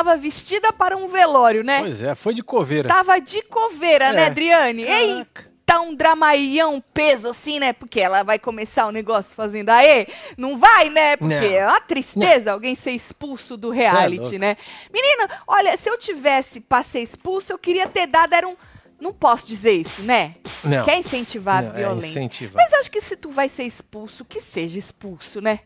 Estava vestida para um velório, né? Pois é, foi de coveira. Tava de coveira, É. né, Adriane? Ei, Caraca. tá um dramaião peso assim, né? Porque ela vai começar o negócio fazendo aê. Não vai, né? Porque Não. é uma tristeza alguém ser expulso do reality, louco. né? Menina, olha, se eu tivesse pra ser expulso, eu queria ter dado, era um... Não posso dizer isso, né? Não. Quer incentivar Não, a é violência. incentivar. Mas eu acho que se tu vai ser expulso, que seja expulso, né?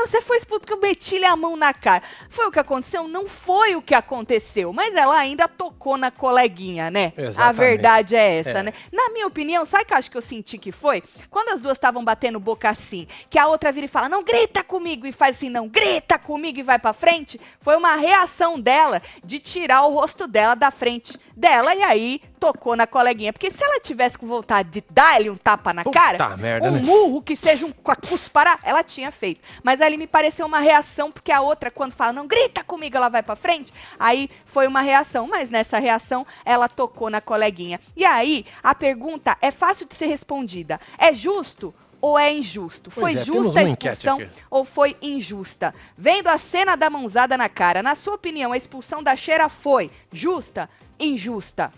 Não, você foi expulso porque eu meti-lhe a mão na cara. Foi o que aconteceu? Não foi o que aconteceu. Mas ela ainda tocou na coleguinha, né? A Exatamente. verdade é essa, É. né? Na minha opinião, sabe o que eu acho que eu senti que foi? Quando as duas estavam batendo boca assim, que a outra vira e fala, não grita comigo, e faz assim, não grita comigo e vai pra frente, foi uma reação dela de tirar o rosto dela da frente dela e aí tocou na coleguinha. Porque se ela tivesse com vontade de dar-lhe um tapa na Puta cara, merda, um né? murro que seja um cuspará, ela tinha feito. Mas ali me pareceu uma reação, porque a outra, quando fala, não grita comigo, ela vai pra frente, aí foi uma reação. Mas nessa reação, ela tocou na coleguinha. E aí, a pergunta é fácil de ser respondida. É justo? Ou é injusto? Pois foi é, justa a expulsão ou foi injusta? Vendo a cena da mãozada na cara, na sua opinião, a expulsão da Cheira foi justa? Injusta?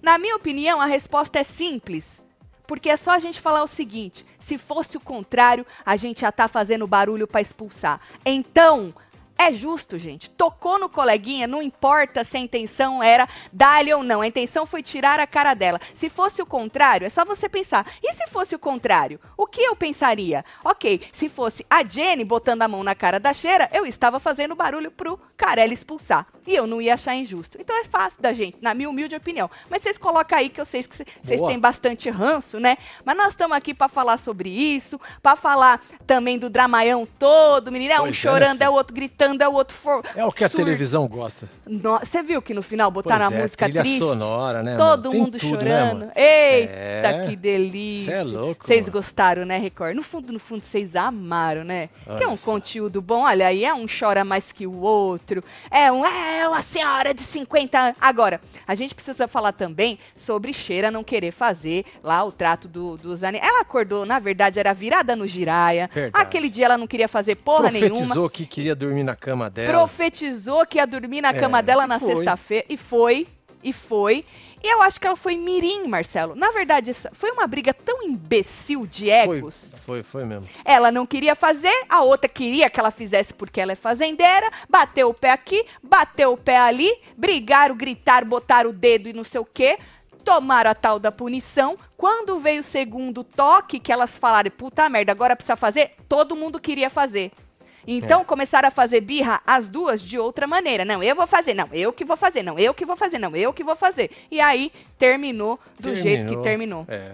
Na minha opinião, a resposta é simples. Porque é só a gente falar o seguinte: se fosse o contrário, a gente já tá fazendo barulho para expulsar. Então, é justo, gente. Tocou no coleguinha, não importa se a intenção era dar-lhe ou não. A intenção foi tirar a cara dela. Se fosse o contrário, é só você pensar. E se fosse o contrário? O que eu pensaria? Ok, se fosse a Jenny botando a mão na cara da cheira, eu estava fazendo barulho pro Carelli expulsar. E eu não ia achar injusto. Então é fácil da gente, na minha humilde opinião. Mas vocês colocam aí que eu sei que cê- vocês têm bastante ranço, né? Mas nós estamos aqui para falar sobre isso, para falar também do dramaião todo, menino. É um Pois é, chorando, né, é o outro gritando, é o outro for... É o que a surdo. televisão gosta. Você viu que no final botaram Pois a é, música triste? sonora, né, Todo mano? Mundo tudo, né, chorando. mano? Eita, É. que delícia. Cê é louco, Vocês gostaram, né, Record? No fundo, no fundo, vocês amaram, né? Olha que é um conteúdo bom. Olha aí, é um chora mais que o outro. É um, é uma senhora de 50 anos. Agora, a gente precisa falar também sobre Cheira não querer fazer lá o trato do, dos animais. Ela acordou, na verdade, era virada no giraia. Verdade. Aquele dia ela não queria fazer porra nenhuma Profetizou que queria dormir na cama dela. profetizou que ia dormir na É, cama dela na sexta-feira. E foi, e foi. E eu acho que ela foi mirim, Marcelo. Na verdade, isso foi uma briga tão imbecil de Foi, egos. foi, foi mesmo. Ela não queria fazer, a outra queria que ela fizesse porque ela é fazendeira. Bateu o pé aqui, bateu o pé ali, brigaram, gritaram, botaram o dedo e não sei o quê. Tomaram a tal da punição. Quando veio o segundo toque, que elas falaram, puta merda, agora precisa fazer, todo mundo queria fazer. Então É. começaram a fazer birra as duas de outra maneira. Não, eu vou fazer, não, eu que vou fazer, não, eu que vou fazer, não, eu que vou fazer. E aí terminou do jeito que terminou. É.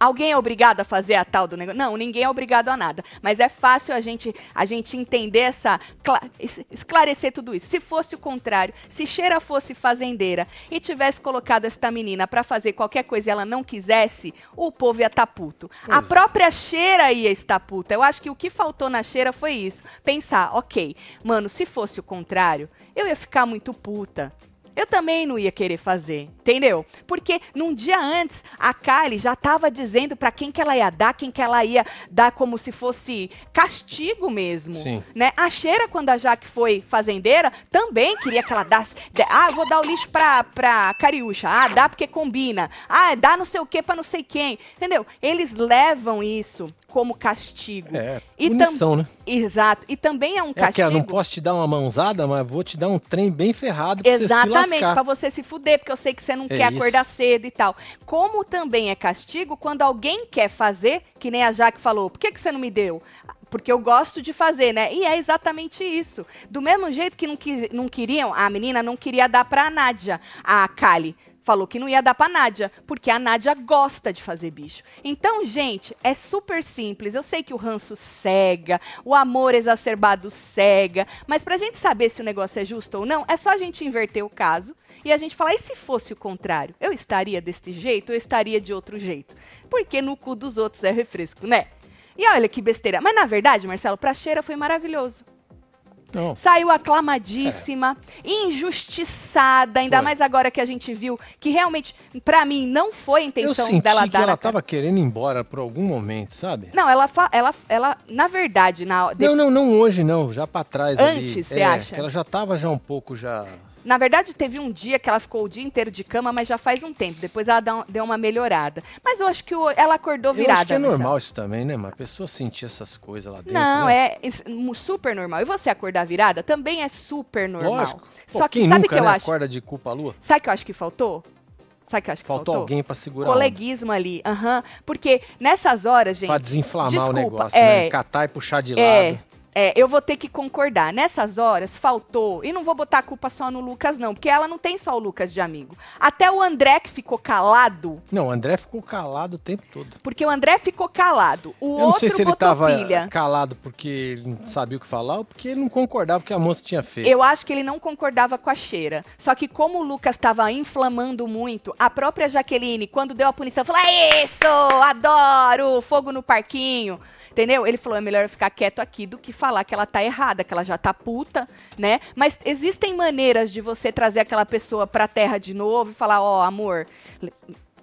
Alguém é obrigado a fazer a tal do negócio? Não, ninguém é obrigado a nada. Mas é fácil a gente, a gente entender essa. cla- es- esclarecer tudo isso. Se fosse o contrário, se Cheira fosse fazendeira e tivesse colocado esta menina pra fazer qualquer coisa e ela não quisesse, o povo ia estar puto. a Pois é. própria Cheira ia estar puta. Eu acho que o que faltou na Cheira foi isso. Pensar, ok, mano, se fosse o contrário, eu ia ficar muito puta. Eu também não ia querer fazer, entendeu? Porque num dia antes, a Kylie já tava dizendo pra quem que ela ia dar, quem que ela ia dar como se fosse castigo mesmo, Sim. né? A Cheira, quando a Jaque foi fazendeira, também queria que ela desse, de- ah, vou dar o lixo pra, pra Cariúcha, ah, dá porque combina, ah, dá não sei o que pra não sei quem, entendeu? Eles levam isso como castigo. É, E punição, né? Exato. E também é um É castigo. aquela, não posso te dar uma mãozada, mas vou te dar um trem bem ferrado pra você se Exatamente, pra você se fuder, porque eu sei que você não É quer isso. acordar cedo e tal. Como também é castigo quando alguém quer fazer, que nem a Jaque falou, por que, que você não me deu? Porque eu gosto de fazer, né? E é exatamente isso. Do mesmo jeito que não, quis- não queriam, a menina não queria dar pra Nádia, a Kali. Falou que não ia dar pra Nádia, porque a Nádia gosta de fazer bicho. Então, gente, é super simples. Eu sei que o ranço cega, o amor exacerbado cega, mas pra gente saber se o negócio é justo ou não, é só a gente inverter o caso e a gente falar, e se fosse o contrário? Eu estaria deste jeito eu estaria de outro jeito? Porque no cu dos outros é refresco, né? E olha que besteira. Mas na verdade, Marcelo, pra Cheira foi maravilhoso. Não. Saiu aclamadíssima, injustiçada, ainda Foi. mais agora que a gente viu que realmente, pra mim, não foi a Eu intenção senti dela que dar ela tava querendo ir embora por algum momento, sabe? Não, ela, ela, ela, na verdade, na, Não, não, não hoje não, já pra trás ali. Antes, você É, acha? Que ela já tava já um pouco já... na verdade, teve um dia que ela ficou o dia inteiro de cama, mas já faz um tempo. Depois ela deu uma melhorada. Mas eu acho que o- ela acordou virada. Eu acho que é normal isso também, né? Mas a pessoa sentir essas coisas lá dentro, Não, né? é super normal. E você acordar virada também é super normal. Lógico. Pô, Só que sabe o nunca, que eu né, acho? acorda de culpa lua? Sabe o que eu acho que faltou? Sabe o que acho que Faltou faltou? alguém pra segurar Coleguismo ali, aham. Porque nessas horas, gente. Pra desinflamar desculpa, o negócio, é, né? Catar e puxar de É, lado. É, eu vou ter que concordar. Nessas horas, faltou. E não vou botar a culpa só no Lucas, não. Porque ela não tem só o Lucas de amigo. Até o André que ficou calado. Não, o André ficou calado o tempo todo. Porque o André ficou calado. O Eu não outro sei se ele botou tava pilha. calado porque ele não sabia o que falar ou porque ele não concordava com o que a moça tinha feito. Eu acho que ele não concordava com a cheira. Só que como o Lucas estava inflamando muito, a própria Jaqueline, quando deu a punição, falou: é isso, adoro, fogo no parquinho. Entendeu? Ele falou: é melhor ficar quieto aqui do que falar que ela tá errada, que ela já tá puta, né? Mas existem maneiras de você trazer aquela pessoa pra terra de novo e falar: ó, amor. le-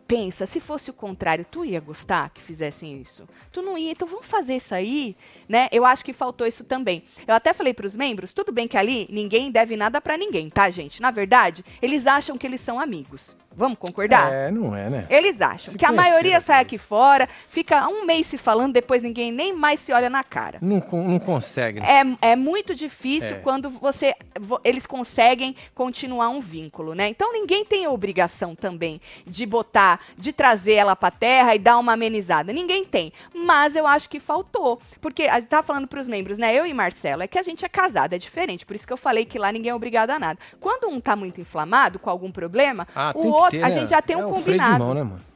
Pensa, se fosse o contrário, tu ia gostar que fizessem isso? Tu não ia, então vamos fazer isso aí, né? Eu acho que faltou isso também. Eu até falei pros membros, tudo bem que ali ninguém deve nada pra ninguém, tá, gente? Na verdade, eles acham que eles são amigos. Vamos concordar? É, não é, né? Eles acham Se que a maioria sai aqui fora, fica um mês se falando, depois ninguém nem mais se olha na cara. Não, não consegue. né? É, é muito difícil É. quando você vo- eles conseguem continuar um vínculo, né? Então ninguém tem a obrigação também de botar, de trazer ela pra terra e dar uma amenizada. Ninguém tem. Mas eu acho que faltou. Porque a gente tá falando pros membros, né? Eu e Marcelo, é que a gente é casado, é diferente. Por isso que eu falei que lá ninguém é obrigado a nada. Quando um tá muito inflamado com algum problema, Ah, o outro, a gente já tem é um o freio de combinado. mão, né, mano?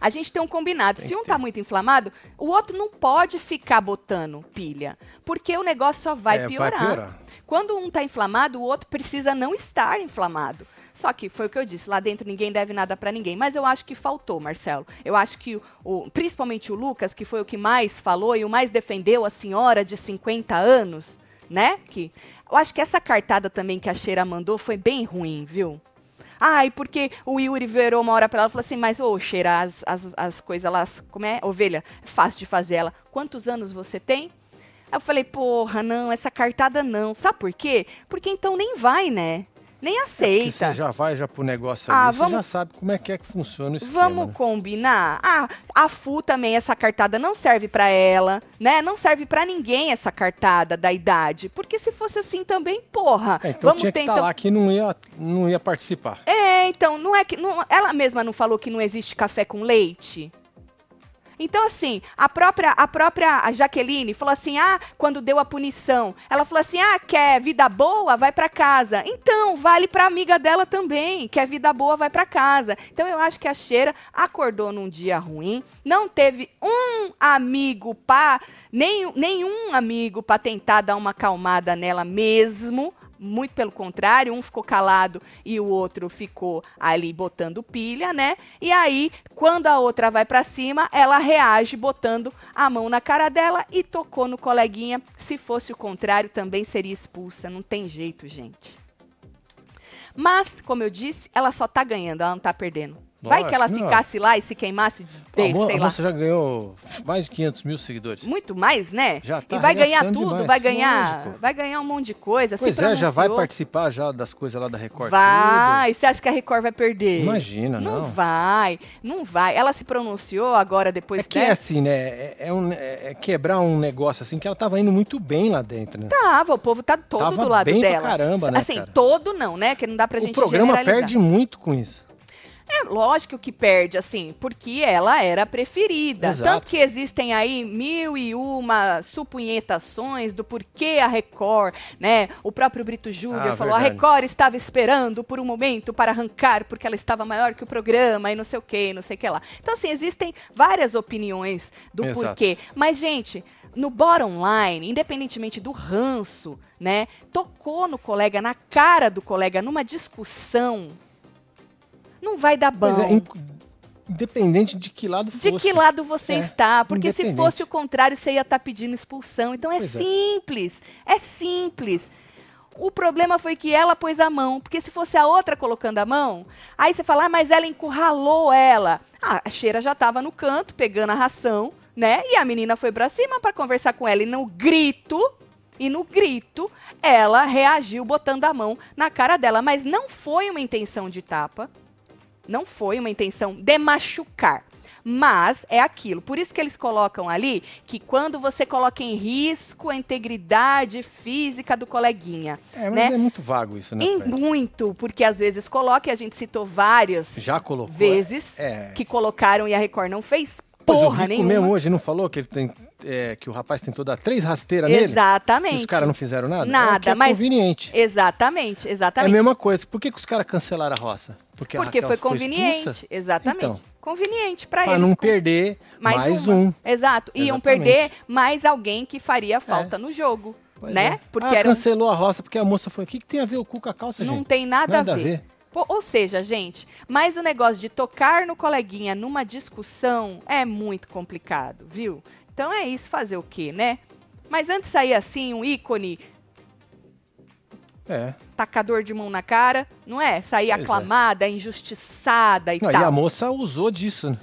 A gente tem um combinado. Tem Se um tá ter. muito inflamado, o outro não pode ficar botando pilha. Porque o negócio só vai, É, vai piorar. piorar. Quando um tá inflamado, o outro precisa não estar inflamado. Só que foi o que eu disse, lá dentro ninguém deve nada pra ninguém. Mas eu acho que faltou, Marcelo. Eu acho que, o, o- principalmente o Lucas, que foi o que mais falou e o mais defendeu a senhora de 50 anos, né? Que, eu acho que essa cartada também que a Cheira mandou foi bem ruim, viu? Ai, porque o Yuri virou uma hora pra ela e falou assim, mas, ô, Cheira, as, as, as coisas, elas, como é? Ovelha, é fácil de fazer ela. Quantos anos você tem? Aí eu falei, porra, não, essa cartada não. Sabe por quê? Porque então nem vai, né? Nem Porque aceita. você já vai já pro negócio Ah, ali, você vamos- já sabe como é que é que funciona o esquema, Vamos né? combinar? Ah, a FU também, essa cartada não serve pra ela, né? Não serve pra ninguém essa cartada da idade. Porque se fosse assim também, porra. É, então vamos tinha que ter estar então. lá que não ia, não ia participar. É, então, não é que. não- ela mesma não falou que não existe café com leite? Então, assim, a própria, a própria a Jaqueline falou assim: ah, quando deu a punição, ela falou assim: ah, quer vida boa, vai pra casa. Então, vale pra amiga dela também. Quer vida boa, vai pra casa. Então, eu acho que a Cheira acordou num dia ruim, não teve um amigo pra. Nem, nenhum amigo pra tentar dar uma acalmada nela mesmo. Muito pelo contrário, um ficou calado e o outro ficou ali botando pilha, né? E aí, quando a outra vai pra cima, ela reage botando a mão na cara dela e tocou no coleguinha. Se fosse o contrário, também seria expulsa. Não tem jeito, gente. Mas, como eu disse, ela só tá ganhando, ela não tá perdendo. Vai que ela Lógico, não. ficasse lá e se queimasse dele, sei a lá. moça já ganhou mais de 500 mil seguidores. Muito mais, né? Já tá e vai ganhar tudo, demais, vai ganhar, lógico. vai ganhar um monte de coisa. Pois é, já vai participar já das coisas lá da Record. Vai. Você acha que a Record vai perder? Imagina, Não, não. vai, não vai. Ela se pronunciou agora depois É que né? é assim, né? É, é um- é- é quebrar um negócio assim que ela tava indo muito bem lá dentro, né? Tava, o povo tá todo Tava do lado bem pra dela. caramba, né, Assim, cara? todo não, né? Que não dá pra o gente programa generalizar. perde muito com isso. É lógico que perde, assim, porque ela era a preferida. Exato. Tanto que existem aí mil e uma supunhetações do porquê a Record, né? O próprio Brito Júnior Ah, falou, a verdade. Record estava esperando por um momento para arrancar, porque ela estava maior que o programa e não sei o que, não sei o que lá. Então, assim, existem várias opiniões do Exato. porquê. Mas, gente, no bottom line, independentemente do ranço, né? Tocou no colega, na cara do colega, numa discussão. Não vai dar bom. Pois é, independente de que lado fosse. De que lado você É, está? Porque se fosse o contrário, você ia estar pedindo expulsão. Então é Pois é. simples. É simples. O problema foi que ela pôs a mão, porque se fosse a outra colocando a mão, aí você fala, ah, mas ela encurralou ela. Ah, a cheira já estava no canto, pegando a ração, né? E a menina foi pra cima para conversar com ela e no grito, e no grito, ela reagiu botando a mão na cara dela, mas não foi uma intenção de tapa. Não foi uma intenção de machucar. Mas é aquilo. Por isso que eles colocam ali que quando você coloca em risco a integridade física do coleguinha. É, mas né? é muito vago isso, né? Em muito, porque às vezes coloca, e a gente citou várias Já colocou. vezes É. que colocaram e a Record não fez porra nenhuma. mesmo hoje não falou que ele tem é, que o rapaz tentou dar três rasteiras nele? Exatamente. E os caras não fizeram nada? Nada, é o que é mas- conveniente. Exatamente, É exatamente. a mesma coisa. Por que, que os caras cancelaram a roça? Porque, Porque foi conveniente. expulsa? exatamente. Então. Conveniente para Pra eles. não perder mais, uma. um. Exato. Iam Exatamente. perder mais alguém que faria falta no jogo. Pois né? é. Porque ah, cancelou a roça porque a moça foi. O que, que tem a ver o cu com a calça, não gente? tem nada, Nada a a ver. Pô, ou seja, gente, mas o negócio de tocar no coleguinha numa discussão é muito complicado, viu? Então é isso, fazer o quê, né? Mas antes de sair assim, um ícone É. tacador de mão na cara, não é? Sair Pois é. aclamada, injustiçada e Não, e tal. a moça usou disso. né?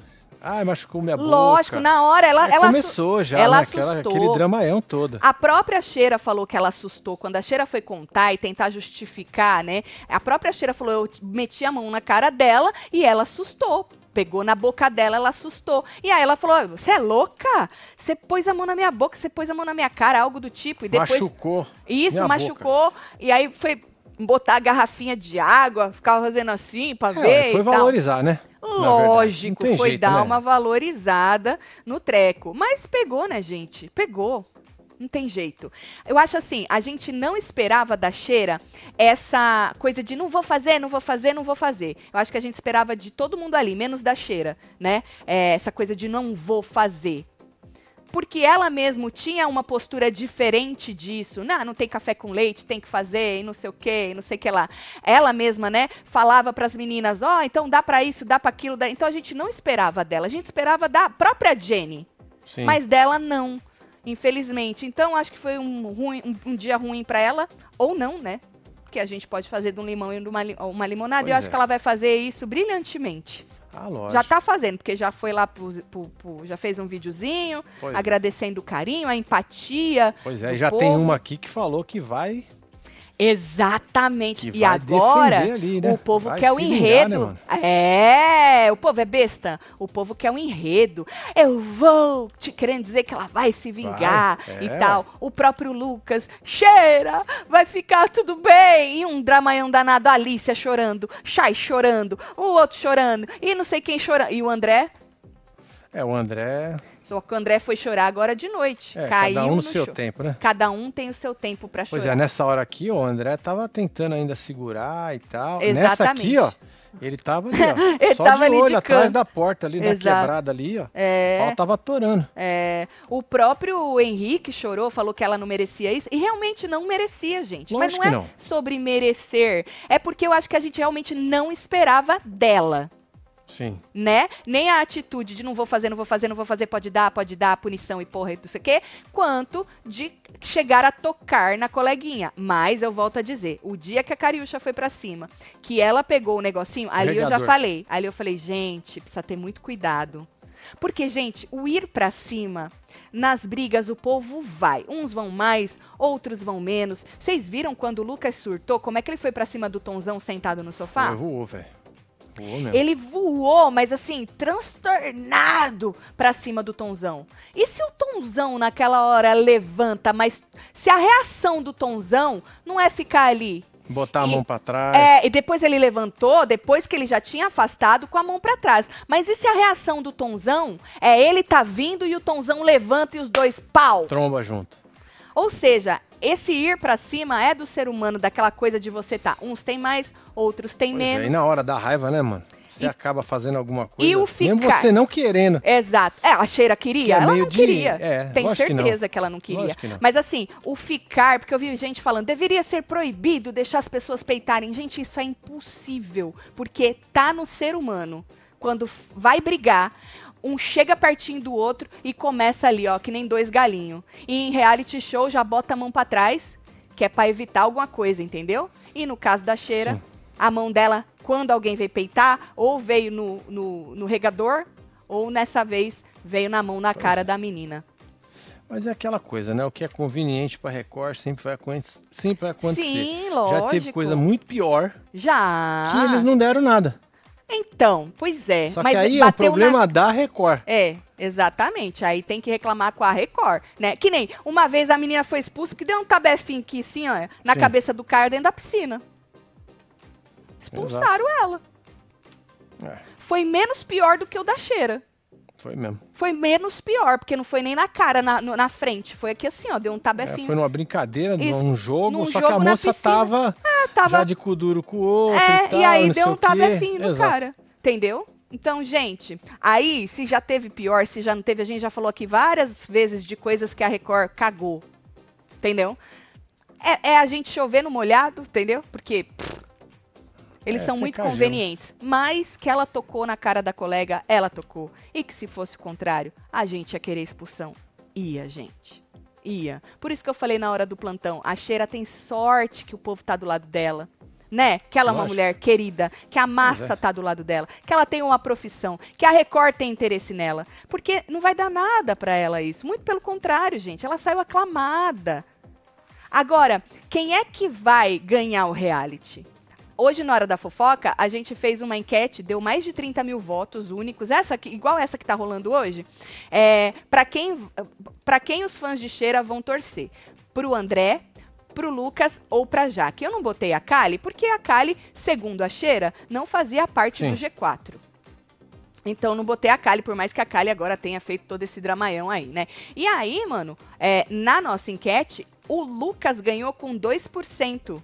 Ai, machucou minha Lógico, boca. na hora ela, Aí ela começou já, ela né? Aquela, assustou. aquele dramaião todo. A própria Cheira falou que ela assustou. Quando a Cheira foi contar e tentar justificar, né? A própria Cheira falou: eu meti a mão na cara dela e ela assustou. Pegou na boca dela, ela assustou. E aí ela falou: Você é louca? Você pôs a mão na minha boca, você pôs a mão na minha cara, algo do tipo. E depois. Machucou. Isso, machucou. E aí foi botar a garrafinha de água, ficava fazendo assim pra É, ver. foi e tal. valorizar, né? Lógico, foi jeito, dar né? uma valorizada no treco. Mas pegou, né, gente? Pegou. Não tem jeito. Eu acho assim, a gente não esperava da Cheira essa coisa de não vou fazer, não vou fazer, não vou fazer. Eu acho que a gente esperava de todo mundo ali, menos da Cheira, né? É, essa coisa de não vou fazer. Porque ela mesmo tinha uma postura diferente disso. Não, não tem café com leite, tem que fazer, e não sei o quê, e não sei o que lá. Ela mesma, né, falava para as meninas, ó, então dá para isso, dá para aquilo. Dá... Então a gente não esperava dela, a gente esperava da própria Jenny. Sim. Mas dela não, infelizmente. Então acho que foi um, ruim- um- um dia ruim para ela, ou não, né? Que a gente pode fazer de um limão e de uma, uma limonada. e eu Pois acho é. que ela vai fazer isso brilhantemente. Ah, lógico. Já tá fazendo, porque já foi lá, pro, pro- pro- já fez um videozinho, Pois é. agradecendo o carinho, a empatia. Pois é, e já povo. tem uma aqui que falou que vai. Exatamente. Que e agora ali, né? o povo Vai quer o vingar, enredo. né, é, o povo é besta. O povo quer o enredo. Eu vou te querendo dizer que ela vai se vingar Vai, e é, tal. O próprio Lucas, cheira, vai ficar tudo bem. E um dramaião danado, a Alicia chorando, Chay chorando, o outro chorando, e não sei quem chorando. E o André? É, o André. Só que o André foi chorar agora de noite. É, Caiu cada um no, no seu choro. tempo, né? Cada um tem o seu tempo pra chorar. Pois é, nessa hora aqui, ó, o André tava tentando ainda segurar e tal. Nessa Exatamente. aqui, ó, ele tava ali, ó. Ele só de ali de olho atrás da porta ali, na Exato. quebrada ali, ó. É. O pau tava atorando. É, o próprio Henrique chorou, falou que ela não merecia isso, e realmente não merecia, gente. Lógico Mas não é não. sobre merecer, é porque eu acho que a gente realmente não esperava dela, Sim. né? Nem a atitude de não vou fazer, não vou fazer, não vou fazer, pode dar, pode dar, punição e porra e não sei o quê, quanto de chegar a tocar na coleguinha. Mas eu volto a dizer, o dia que a Cariúcha foi pra cima, que ela pegou o negocinho, ali eu já Regador. falei, ali eu falei, gente, precisa ter muito cuidado. Porque, gente, o ir pra cima, nas brigas o povo vai. Uns vão mais, outros vão menos. Vocês viram quando o Lucas surtou, como é que ele foi pra cima do Tonzão sentado no sofá? Foi, voou, velho. Voou mesmo. Ele voou, mas assim, transtornado pra cima do Tonzão. E se o Tonzão naquela hora levanta, mas se a reação do Tonzão não é ficar ali. Botar a E- mão pra trás. É, e depois ele levantou, depois que ele já tinha afastado com a mão pra trás. Mas e se a reação do Tonzão é ele tá vindo e o Tonzão levanta e os dois pau? Tromba junto. Ou seja, esse ir pra cima é do ser humano, daquela coisa de você tá, uns tem mais, outros tem Pois é, menos. e na hora da raiva, né, mano? Você E- acaba fazendo alguma coisa. E o Mesmo ficar- você não querendo. Exato. É, a Cheira queria? Que é ela não de- queria. é, Tenho lógico que não. certeza que ela não queria. Que não. Mas assim, o ficar, porque eu vi gente falando, deveria ser proibido deixar as pessoas peitarem. Gente, isso é impossível, porque tá no ser humano. quando vai brigar, um chega pertinho do outro e começa ali, ó, que nem dois galinhos. E em reality show já bota a mão pra trás, que é pra evitar alguma coisa, entendeu? E no caso da cheira, Sim. a mão dela, quando alguém veio peitar, ou veio no, no, no regador, ou nessa vez veio na mão na Pois cara é. da menina. Mas é aquela coisa, né? O que é conveniente pra Record sempre vai, sempre vai acontecer. Sim, lógico. Já teve coisa muito pior Já. que eles não deram nada. Então, pois é. Só mas que aí é o bateu na- problema da Record. É, exatamente. Aí tem que reclamar com a Record, né? Que nem uma vez a menina foi expulsa que deu um tabefinho aqui, assim, ó, na Sim. cabeça do cara dentro da piscina. Expulsaram ela. É, Foi menos pior do que o da cheira. Foi mesmo. Foi menos pior, porque não foi nem na cara, na, na frente. Foi aqui assim, ó, deu um É, tabefinho. foi numa brincadeira, Isso, num jogo, num só jogo que a moça tava, Ah, tava já de cu duro com o outro É, e tal, e aí deu um tabefinho no Exato. cara. Entendeu? Então, gente, aí, se já teve pior, se já não teve, a gente já falou aqui várias vezes de coisas que a Record cagou. Entendeu? É, é a gente chover no molhado, entendeu? Porque pff, eles É, são muito convenientes. Mas que ela tocou na cara da colega, ela tocou. E que se fosse o contrário, a gente ia querer expulsão. Ia, gente. Ia. Por isso que eu falei na hora do plantão, a Cheira tem sorte que o povo tá do lado dela. Né? Que ela é uma mulher querida, que a massa é. tá do lado dela, que ela tem uma profissão, que a Record tem interesse nela. Porque não vai dar nada pra ela isso. Muito pelo contrário, gente. Ela saiu aclamada. Agora, quem é que vai ganhar o reality? Hoje, na hora da fofoca, a gente fez uma enquete, deu mais de 30 mil votos únicos, essa aqui, igual essa que tá rolando hoje. É, para quem, pra quem os fãs de Cheira vão torcer? Pro André, pro Lucas ou pra Jaque. Eu não botei a Kali, porque a Kali, segundo a Cheira, não fazia parte Sim. do G4. Então não botei a Kali, por mais que a Kali agora tenha feito todo esse dramaião aí, né? E aí, mano, é, na nossa enquete, o Lucas ganhou com 2%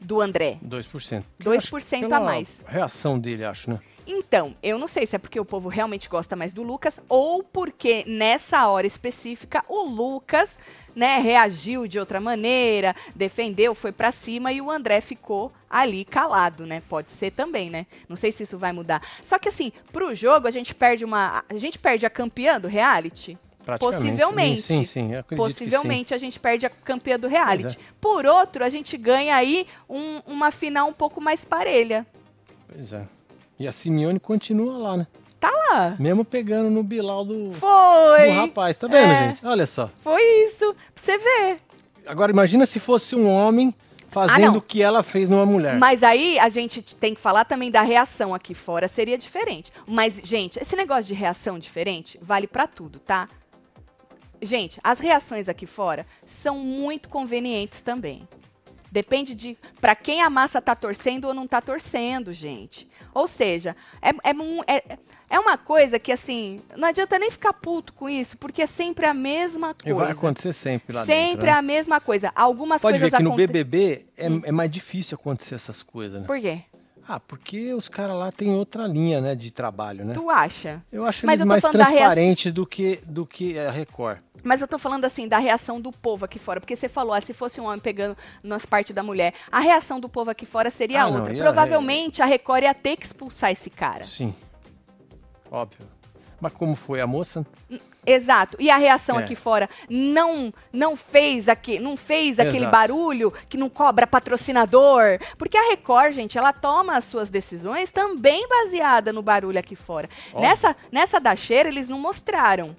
do André. 2%. 2% a mais. reação dele, acho, né? Então, eu não sei se é porque o povo realmente gosta mais do Lucas ou porque nessa hora específica o Lucas, né, reagiu de outra maneira, defendeu, foi pra cima e o André ficou ali calado, né? Pode ser também, né? Não sei se isso vai mudar. Só que assim, pro jogo a gente perde uma, a gente perde a campeã do reality. Praticamente. Possivelmente. Sim, sim, eu acredito Possivelmente a gente perde a campeã do reality. É. Por outro, a gente ganha aí um- uma final um pouco mais parelha. sim. Pois é. E a Simeone continua lá, né? Tá lá. Mesmo pegando no Bilal do, Foi. do rapaz. Tá vendo, É. gente? Olha só. Foi isso. Pra você ver. Agora imagina se fosse um homem fazendo Ah, o que ela fez numa mulher. Mas aí a gente tem que falar também da reação aqui fora. Seria diferente. Mas, gente, esse negócio de reação diferente vale pra tudo, tá? Gente, as reações aqui fora são muito convenientes também. Depende de pra quem a massa tá torcendo ou não tá torcendo, gente. Ou seja, é, é, é, é uma coisa que, assim, não adianta nem ficar puto com isso, porque é sempre a mesma E vai coisa. acontecer sempre lá sempre dentro. né? a mesma coisa. Algumas Pode ver coisas que no aconte- BBB é, é mais difícil acontecer essas coisas, né? Por quê? Ah, porque os caras lá têm outra linha, né, de trabalho, né? Tu acha? Eu acho Mas eles eu mais reação- transparentes do que, do que a Record. Mas eu tô falando assim da reação do povo aqui fora, porque você falou, ah, se fosse um homem pegando nas partes da mulher, a reação do povo aqui fora seria Ah, não, outra. ia- Provavelmente a Record ia ter que expulsar esse cara. Sim. Óbvio. Mas como foi a moça? Exato. E a reação É. aqui fora não não fez aqui, não fez aquele Exato. barulho que não cobra patrocinador, porque a Record, gente, ela toma as suas decisões também baseada no barulho aqui fora. Óbvio. Nessa nessa da cheira eles não mostraram.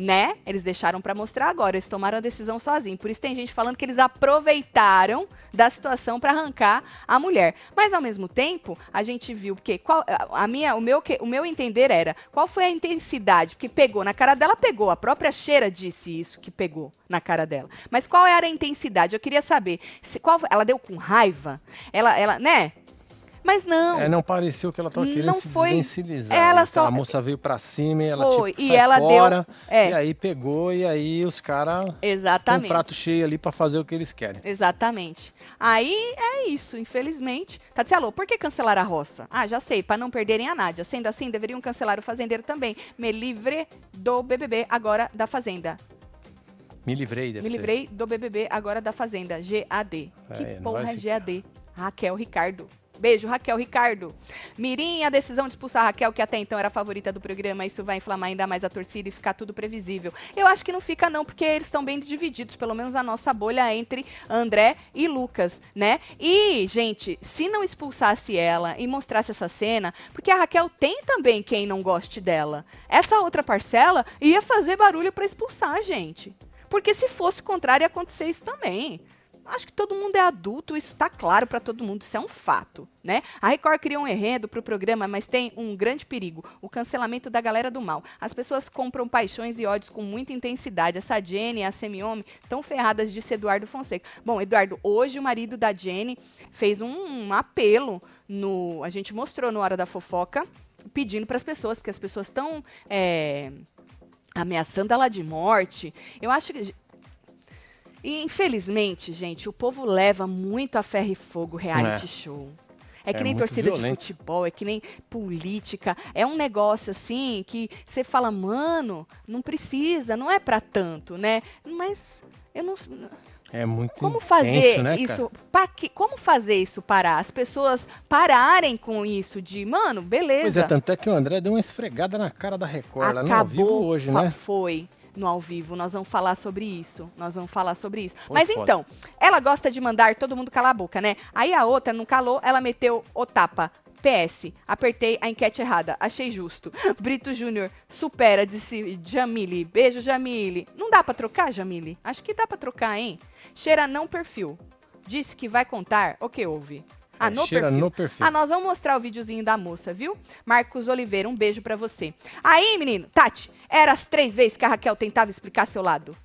Né? Eles deixaram pra mostrar agora, eles tomaram a decisão sozinhos. Por isso tem gente falando que eles aproveitaram da situação pra arrancar a mulher. Mas ao mesmo tempo, a gente viu porque qual a minha, o meu o meu entender era, qual foi a intensidade? Porque pegou na cara dela, pegou. A própria Cheira disse isso que pegou na cara dela. Mas qual era a intensidade? Eu queria saber, se, qual ela deu com raiva? Ela ela, né? Mas não. É, não pareceu que ela tava querendo se foi- desvencilizar. ela né? só- A moça veio pra cima e ela Foi, tipo, e ela deu- fora. é. E aí pegou e aí os caras têm um Exatamente. prato cheio ali pra fazer o que eles querem. Exatamente. Aí é isso, infelizmente. Tatielo, por que cancelar a roça? Ah, já sei, para não perderem a Nádia. Sendo assim, deveriam cancelar o fazendeiro também. Me livre do BBB, agora da Fazenda. Me livrei, deve Me ser. livrei do BBB, agora da Fazenda. GAD. Que É, não porra é. GAD? Raquel Ricardo. Beijo, Raquel Ricardo. Mirim, a decisão de expulsar a Raquel, que até então era a favorita do programa, isso vai inflamar ainda mais a torcida e ficar tudo previsível. Eu acho que não fica, não, porque eles estão bem divididos, pelo menos a nossa bolha entre André e Lucas, né? E, gente, se não expulsasse ela e mostrasse essa cena, porque a Raquel tem também quem não goste dela. Essa outra parcela ia fazer barulho para expulsar, gente. Porque se fosse contrário, ia acontecer isso também. Acho que todo mundo é adulto, isso está claro para todo mundo, isso é um fato, né? A Record criou um enredo para o programa, mas tem um grande perigo, o cancelamento da galera do mal. As pessoas compram paixões e ódios com muita intensidade. Essa Jenny a Semiomi estão ferradas de Eduardo Fonseca. Bom, Eduardo, hoje o marido da Jenny fez um, um apelo no, a gente mostrou no hora da fofoca, pedindo para as pessoas, porque as pessoas estão é, ameaçando ela de morte. Eu acho que e, infelizmente, gente, o povo leva muito a ferro e fogo reality É. show. É que É nem torcida violento. de futebol, é que nem política. É um negócio assim que você fala, mano, não precisa, não é pra tanto, né? Mas eu não. É muito Como intenso, fazer né, cara? isso? que- como fazer isso parar? As pessoas pararem com isso de, mano, beleza. Pois é, tanto é que o André deu uma esfregada na cara da Record lá no ao vivo hoje, né? Foi no ao vivo. Nós vamos falar sobre isso. Nós vamos falar sobre isso. Mas foda. então, ela gosta de mandar todo mundo calar a boca, né? Aí a outra não calou, ela meteu o tapa. PS, apertei a enquete errada. Achei justo. Brito Júnior supera, disse Jamile. Beijo, Jamile. Não dá pra trocar, Jamile? Acho que dá pra trocar, hein? Cheira não perfil. Disse que vai contar o que houve. Ah, É, no cheira perfil. no perfil. Ah, nós vamos mostrar o videozinho da moça, viu? Marcos Oliveira, um beijo pra você. Aí, menino, Tati, era as três vezes que a Raquel tentava explicar seu lado.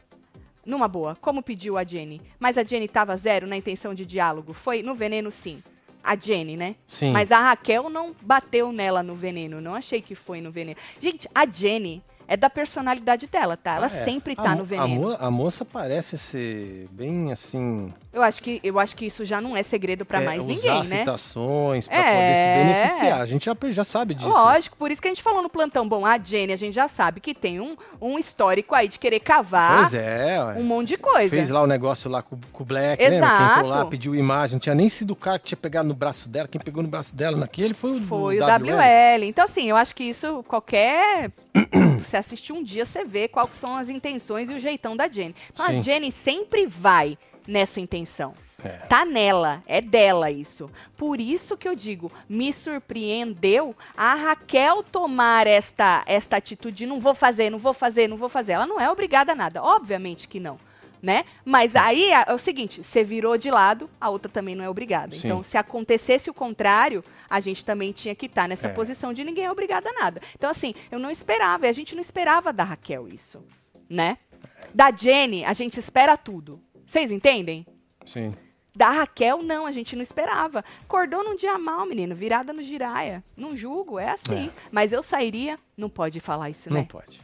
Numa boa, como pediu a Jenny. Mas a Jenny tava zero na intenção de diálogo. Foi no veneno, sim. A Jenny, né? Sim. Mas a Raquel não bateu nela no veneno. Não achei que foi no veneno. Gente, a Jenny é da personalidade dela, tá? Ela Ah, é. sempre A tá mo- no A, veneno. mo- a moça parece ser bem assim. Eu acho que eu acho que isso já não é segredo pra é, mais usar ninguém, né? citações pra É. poder se beneficiar. A gente já, já sabe disso. Lógico, por isso que a gente falou no plantão. Bom, a Jenny, a gente já sabe que tem um, um histórico aí de querer cavar Pois é, ué. um monte de coisa. Fez lá o negócio lá com, com o Black, lembra? Quem entrou lá, Exato. pediu imagem. Não tinha nem sido o cara que tinha pegado no braço dela. Quem pegou no braço dela naquele foi o Foi o WL. WL. Então, assim, eu acho que isso, qualquer. você assistir um dia, você vê quais são as intenções e o jeitão da Jenny. Então, Sim. a Jenny sempre vai nessa intenção. É. Tá nela, é dela isso. Por isso que eu digo, me surpreendeu a Raquel tomar esta, esta atitude de não vou fazer, não vou fazer, não vou fazer. Ela não é obrigada a nada, obviamente que não. Né? Mas aí é, é o seguinte, você virou de lado, a outra também não é obrigada. Sim. Então, se acontecesse o contrário, a gente também tinha que estar nessa É. posição de ninguém é obrigada a nada. Então, assim, eu não esperava, e a gente não esperava da Raquel isso, né? Da Jenny, a gente espera tudo. Vocês entendem? Sim. Da Raquel, não, a gente não esperava. Acordou num dia mal, menino, virada no giraia. Não julgo, é assim. É. Mas eu sairia, não pode falar isso, Não né? pode.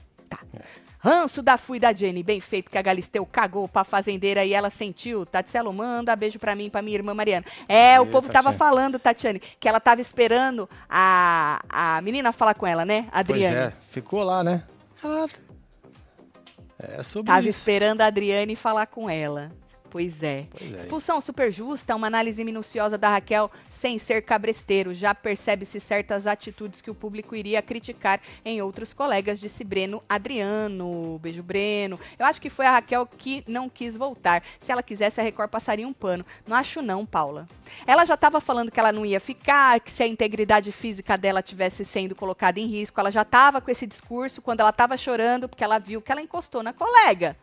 Ranço da Fui da Jenny, bem feito que a Galisteu cagou pra fazendeira e ela sentiu. Tatselo, manda beijo pra mim, pra minha irmã Mariana. É, o povo tava falando, Tatiane, que ela tava esperando a, a menina falar com ela, né? A Adriane. Pois é, ficou lá, né? Calado. É sobre Tava isso. esperando a Adriane falar com ela. Pois é. Pois é. Expulsão super justa, uma análise minuciosa da Raquel sem ser cabresteiro. Já percebe-se certas atitudes que o público iria criticar em outros colegas, disse Breno Adriano. Beijo, Breno. Eu acho que foi a Raquel que não quis voltar. Se ela quisesse, a Record passaria um pano. Não acho não, Paula. Ela já estava falando que ela não ia ficar, que se a integridade física dela tivesse sendo colocada em risco, ela já estava com esse discurso quando ela estava chorando porque ela viu que ela encostou na colega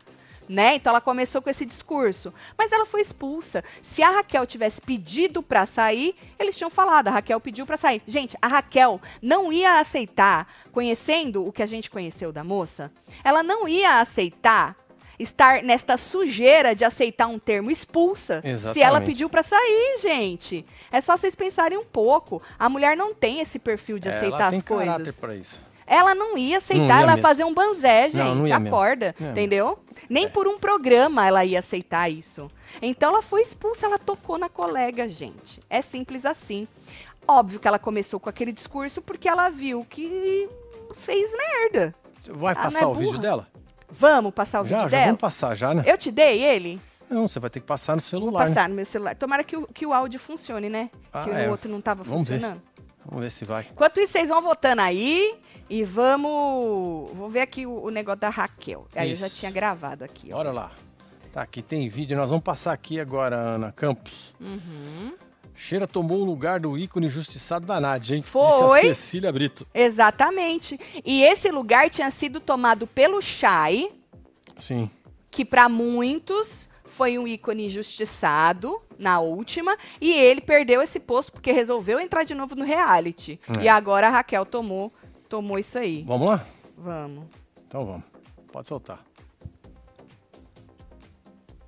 né? Então ela começou com esse discurso, mas ela foi expulsa. Se a Raquel tivesse pedido pra sair, eles tinham falado, a Raquel pediu pra sair. Gente, a Raquel não ia aceitar, conhecendo o que a gente conheceu da moça, ela não ia aceitar estar nesta sujeira de aceitar um termo expulsa se ela Exatamente. pediu pra sair, gente. É só vocês pensarem um pouco. A mulher não tem esse perfil de É, aceitar ela tem as coisas. caráter pra isso. Ela não ia aceitar, Não ia ela mesmo. fazer um banzé, gente. Não, não mesmo. acorda, entendeu? Nem por um programa ela ia aceitar isso. Então ela foi expulsa, ela tocou na colega, gente. É simples assim. Óbvio que ela começou com aquele discurso porque ela viu que fez merda. Vai Ah, não passar é o vídeo dela? Vamos passar o já, vídeo já dela? vamos passar já, né? Eu te dei ele? Não, você vai ter que passar no Vou celular. né? passar no meu celular. Tomara que o, que o áudio funcione, né? Ah, que é. o outro não tava Vamos ver. funcionando. Vamos ver se vai. Enquanto isso, vocês vão votando aí e vamos. Vou ver aqui o, o negócio da Raquel. Aí eu já Isso. tinha gravado aqui. Ó. Bora lá. Tá, aqui tem vídeo. Nós vamos passar aqui agora, Ana Campos. Uhum. Cheira tomou o lugar do ícone injustiçado da Nádia, hein? Foi. Disse a Cecília Brito. Exatamente. E esse lugar tinha sido tomado pelo Chay, Sim. que para muitos foi um ícone injustiçado na última, e ele perdeu esse posto porque resolveu entrar de novo no reality. É. E agora a Raquel tomou, tomou isso aí. Vamos lá? Vamos. Então vamos. Pode soltar.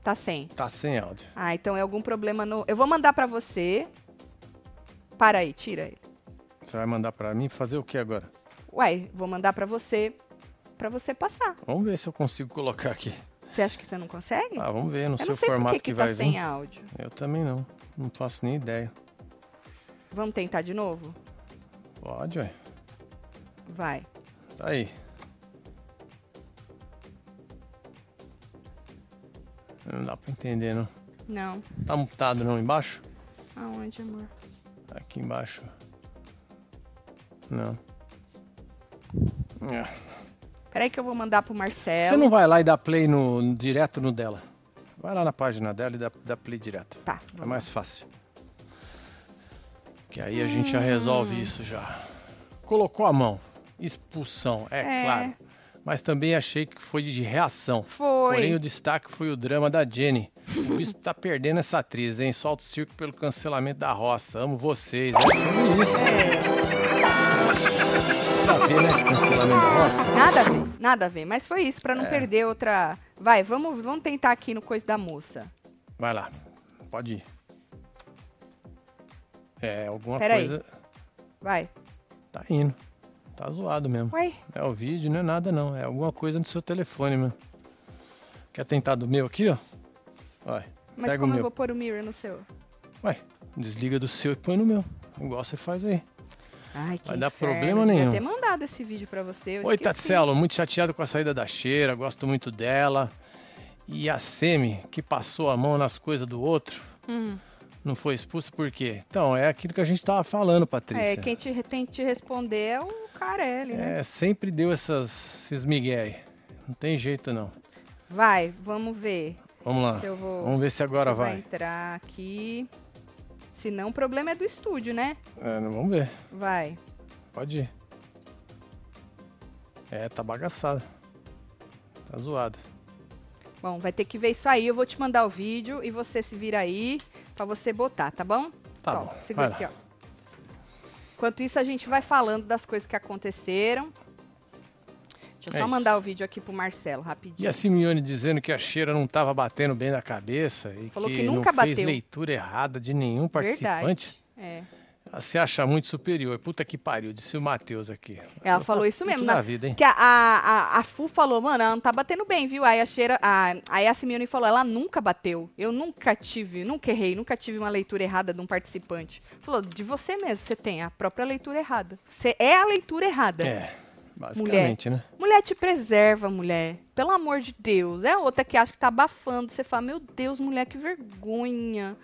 Tá sem. Tá sem áudio. Ah, então é algum problema no. Eu vou mandar pra você. Para aí, tira ele. Você vai mandar pra mim fazer o que agora? Uai, vou mandar pra você para você passar. Vamos ver se eu consigo colocar aqui. Você acha que você não consegue? Ah, vamos ver no eu seu não sei formato que, que, que vai tá vir. sem áudio. Eu também não. Não faço nem ideia. Vamos tentar de novo? Pode, ué. Vai. Tá aí. Não dá pra entender, não. Não. Tá mutado não embaixo? Aonde, amor? Aqui embaixo. Não. É. Peraí que eu vou mandar pro Marcelo. Você não vai lá e dá play no, no- direto no dela. Vai lá na página dela e dá, dá play direto. Tá. É mais fácil. Que aí a gente já resolve Hum. isso já. Colocou a mão. Expulsão, é, É. claro. Mas também achei que foi de reação. Foi. Porém, o destaque foi o drama da Jenny. O bispo tá perdendo essa atriz, hein? Solta o circo pelo cancelamento da roça. Amo vocês. É sobre isso. Nada a ver, né? Esse cancelamento da roça. Nada a ver, nada a ver. Mas foi isso, pra não É. perder outra. Vai, vamos, vamos tentar aqui no coisa da moça. Vai lá. Pode ir. É, alguma Pera aí. coisa. Vai. Tá indo. Tá zoado mesmo. Ué, É o vídeo, não é nada não. É alguma coisa no seu telefone mesmo. Quer tentar do meu aqui, ó? Vai. mas Pega o como eu vou pôr o mirror no seu? Vai. Desliga do seu e põe no meu. Igual você faz aí. Ai, que Vai dar inferno, problema eu nenhum. ter mandado esse vídeo pra você. Eu Oi. Tatselo. Muito chateado com a saída da Cheira. Gosto muito dela. E a Semi, que passou a mão nas coisas do outro, Hum. não foi expulsa por quê? Então, é aquilo que a gente tava falando, Patrícia. É, quem te, tem que te responder é o Né? É, sempre deu essas, esses migué aí. Não tem jeito, não. Vai, vamos ver Vamos lá. se eu vou. Vamos ver se agora se vai. entrar aqui. Se não, o problema é do estúdio, né? É, vamos ver. Vai. Pode ir. É, tá bagaçado. Tá zoado. Bom, vai ter que ver isso aí. Eu vou te mandar o vídeo e você se vira aí pra você botar, tá bom? Tá Ó, bom, Segura vai aqui, ó. Enquanto isso, a gente vai falando das coisas que aconteceram. Deixa eu É só isso. mandar o vídeo aqui pro Marcelo, E rapidinho. a Simeone dizendo que a cheira não tava batendo bem na cabeça e Falou que, que nunca não fez bateu. leitura errada de nenhum participante. É. Se acha muito superior. Puta que pariu, disse o Matheus aqui. Ela Tá falou isso puto mesmo. Da na- vida, hein? Que a, a, a, a Fu falou, mano, ela não tá batendo bem, viu? Aí a cheira. A, aí a Simeone falou, ela nunca bateu. Eu nunca tive, nunca errei, nunca tive uma leitura errada de um participante. Falou, de você mesmo, você tem a própria leitura errada. Você é a leitura errada. É, basicamente, né? Mulher te preserva, mulher. Pelo amor de Deus. É outra que acha que tá abafando. Você fala, meu Deus, mulher, que vergonha.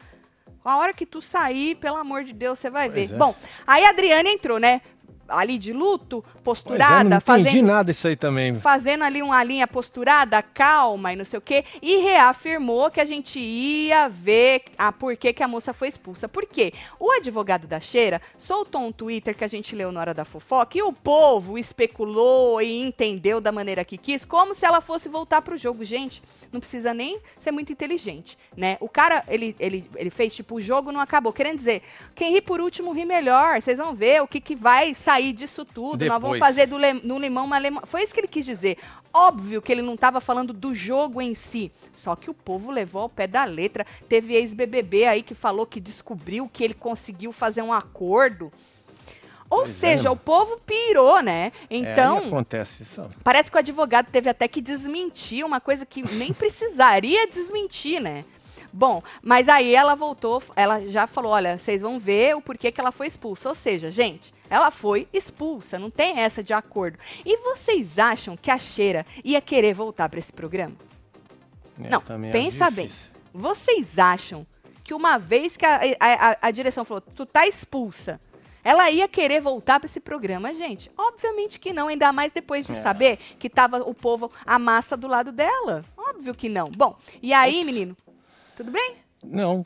A hora que tu sair, pelo amor de Deus, você vai Pois ver. é. Bom, aí a Adriana entrou, né? Ali de luto, é, posturada, não entendi fazendo nada isso aí também. fazendo ali uma linha posturada, calma e não sei o quê, e reafirmou que a gente ia ver a por que, que a moça foi expulsa. Por quê? O advogado da Cheira soltou um Twitter que a gente leu na hora da fofoca e o povo especulou e entendeu da maneira que quis, como se ela fosse voltar pro jogo. Gente, não precisa nem ser muito inteligente, né? O cara, ele, ele, ele fez tipo, o jogo não acabou. Querendo dizer, quem ri por último ri melhor. Vocês vão ver o que, que vai sair disso tudo. Nós vamos Depois. fazer do, limão uma. Foi isso que ele quis dizer. Óbvio que ele não estava falando do jogo em si. Só que o povo levou ao pé da letra. Teve ex-BBB aí que falou que descobriu que ele conseguiu fazer um acordo. Ou Pois é, seja, né? o povo pirou, né? É, Então, aí acontece isso. Parece que o advogado teve até que desmentir uma coisa que nem precisaria desmentir, né? Bom, mas aí ela voltou, ela já falou, olha, vocês vão ver o porquê que ela foi expulsa. Ou seja, gente, ela foi expulsa, não tem essa de acordo. E vocês acham que a Cheira ia querer voltar para esse programa? É, Não, é pensa bem. vocês acham que uma vez que a, a, a direção falou, tu tá expulsa, ela ia querer voltar para esse programa, gente? Obviamente que não, ainda mais depois de é. saber que tava o povo, a massa do lado dela. Óbvio que não. Bom, e aí, menino? Tudo bem? Não,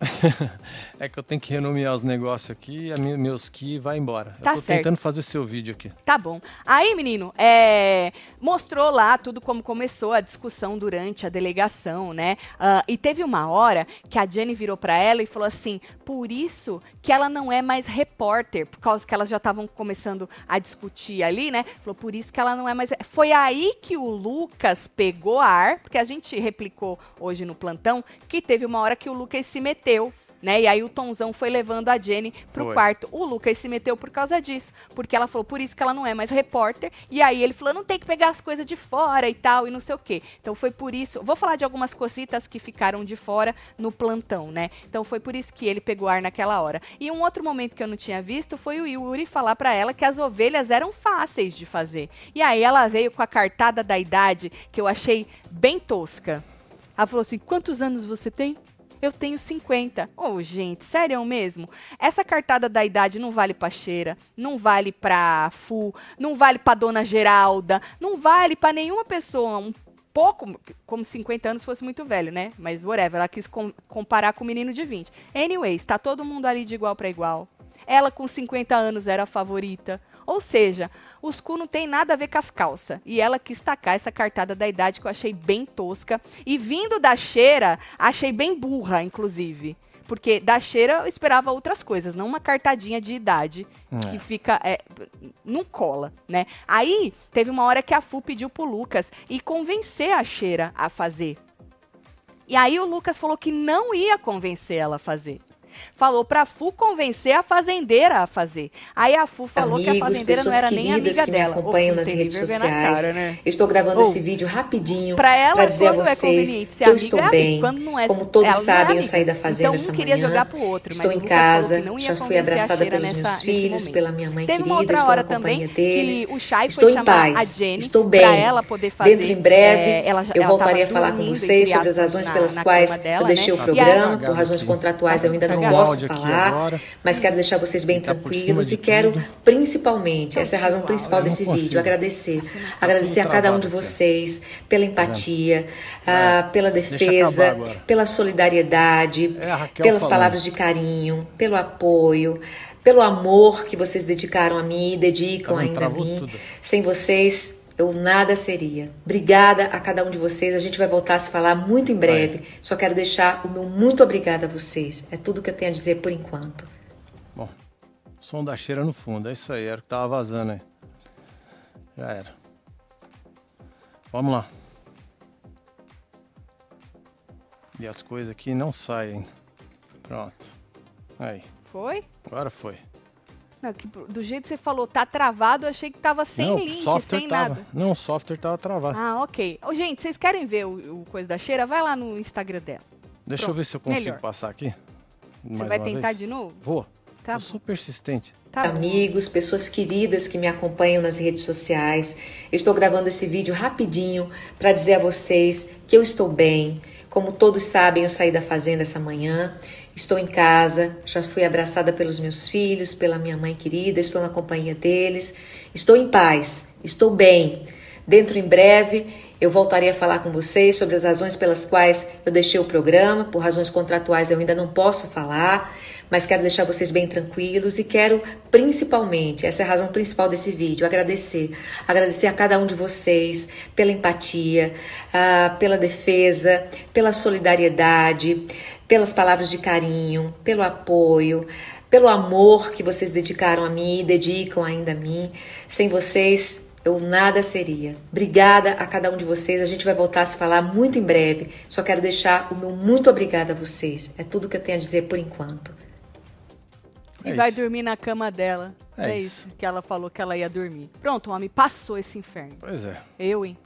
é que eu tenho que renomear os negócios aqui e meus que vai embora. Tá eu tô certo. tentando fazer seu vídeo aqui. Tá bom. Aí, menino, é, mostrou lá tudo como começou a discussão durante a delegação, né? Uh, e teve uma hora que a Jenny virou para ela e falou assim: por isso que ela não é mais repórter, por causa que elas já estavam começando a discutir ali, né? Falou, por isso que ela não é mais. Foi aí que o Lucas pegou ar, porque a gente replicou hoje no plantão que teve uma hora que o Lucas se meteu meteu. Né? E aí o Tonzão foi levando a Jenny pro foi. quarto. O Lucas se meteu por causa disso, porque ela falou por isso que ela não é mais repórter. E aí ele falou, não tem que pegar as coisas de fora e tal, e não sei o quê. Então foi por isso, vou falar de algumas cositas que ficaram de fora no plantão, né? Então foi por isso que ele pegou ar naquela hora. E um outro momento que eu não tinha visto foi o Yuri falar para ela que as ovelhas eram fáceis de fazer. E aí ela veio com a cartada da idade que eu achei bem tosca. Ela falou assim: "Quantos anos você tem?" Eu tenho 50. Oh, gente, sério mesmo? Essa cartada da idade não vale pra Cheira, não vale pra Fu, não vale pra Dona Geralda, não vale pra nenhuma pessoa um pouco, como 50 anos fosse muito velho, né? Mas whatever, ela quis com, comparar com o menino de 20. Anyways, tá todo mundo ali de igual para igual. Ela com 50 anos era a favorita. Ou seja, os cu não tem nada a ver com as calças. E ela quis tacar essa cartada da idade que eu achei bem tosca. E vindo da cheira, achei bem burra, inclusive. Porque da cheira eu esperava outras coisas, não uma cartadinha de idade é. que fica. É, não cola, né? Aí teve uma hora que a Fu pediu pro Lucas e convencer a cheira a fazer. E aí o Lucas falou que não ia convencer ela a fazer. Falou para a Fu convencer a fazendeira a fazer. Aí a Fu falou Amigos, que a fazendeira não era nem amiga que dela. Me acompanham nas redes sociais. Cara, né? Estou gravando esse vídeo rapidinho para dizer a é vocês é que eu estou é bem. É, como todos sabem, eu saí da fazenda então, um essa manhã. Jogar pro outro, estou em casa, já fui abraçada pelos nessa, meus filhos, pela minha mãe Teve querida, estou na companhia deles. estou em paz, estou bem. Dentro em breve, eu voltarei a falar com vocês sobre as razões pelas quais eu deixei o programa, por razões contratuais eu ainda não posso falar, mas quero deixar vocês bem tá tranquilos e quero principalmente, essa é a razão principal desse vídeo, agradecer. Agradecer a cada um de vocês pela tá empatia, uh, pela defesa, pela solidariedade, é pelas palavras de carinho, pelo apoio pelo amor que vocês dedicaram a mim e dedicam tá ainda a mim. Tudo. Sem vocês, eu nada seria. Obrigada a cada um de vocês. A gente vai voltar a se falar muito em breve. Vai. Só quero deixar o meu muito obrigada a vocês. É tudo que eu tenho a dizer por enquanto. Bom, som da cheira no fundo. É isso aí. Era o que tava vazando aí. Já era. Vamos lá. E as coisas aqui não saem. Pronto. Aí. Foi? Agora foi. Não, que, do jeito que você falou, tá travado, eu achei que tava sem não, link, sem tava. nada. Não, o software tava travado. Ah, ok. Oh, gente, vocês querem ver o, o, coisa da cheira? Vai lá no Instagram dela. Deixa Pronto. eu ver se eu consigo Melhor. passar aqui. Você vai tentar vez. de novo? Vou. Tá eu bom. sou persistente. Tá Amigos, pessoas queridas que me acompanham nas redes sociais, eu estou gravando esse vídeo rapidinho para dizer a vocês que eu estou bem. Como todos sabem, eu saí da fazenda essa manhã Estou em casa, já fui abraçada pelos meus filhos, pela minha mãe querida, estou na companhia deles. Estou em paz, estou bem. Dentro em breve eu voltarei a falar com vocês sobre as razões pelas quais eu deixei o programa. Por razões contratuais eu ainda não posso falar, mas quero deixar vocês bem tranquilos e quero principalmente, essa é a razão principal desse vídeo, agradecer. Agradecer a cada um de vocês pela empatia, uh, pela defesa, pela solidariedade pelas palavras de carinho, pelo apoio, pelo amor que vocês dedicaram a mim e dedicam ainda a mim. Sem vocês, eu nada seria. Obrigada a cada um de vocês. A gente vai voltar a se falar muito em breve. Só quero deixar o meu muito obrigada a vocês. É tudo que eu tenho a dizer por enquanto. É e vai dormir na cama dela. É, é isso. isso. que ela falou que ela ia dormir. Pronto, o homem passou esse inferno. Pois é. Eu, hein?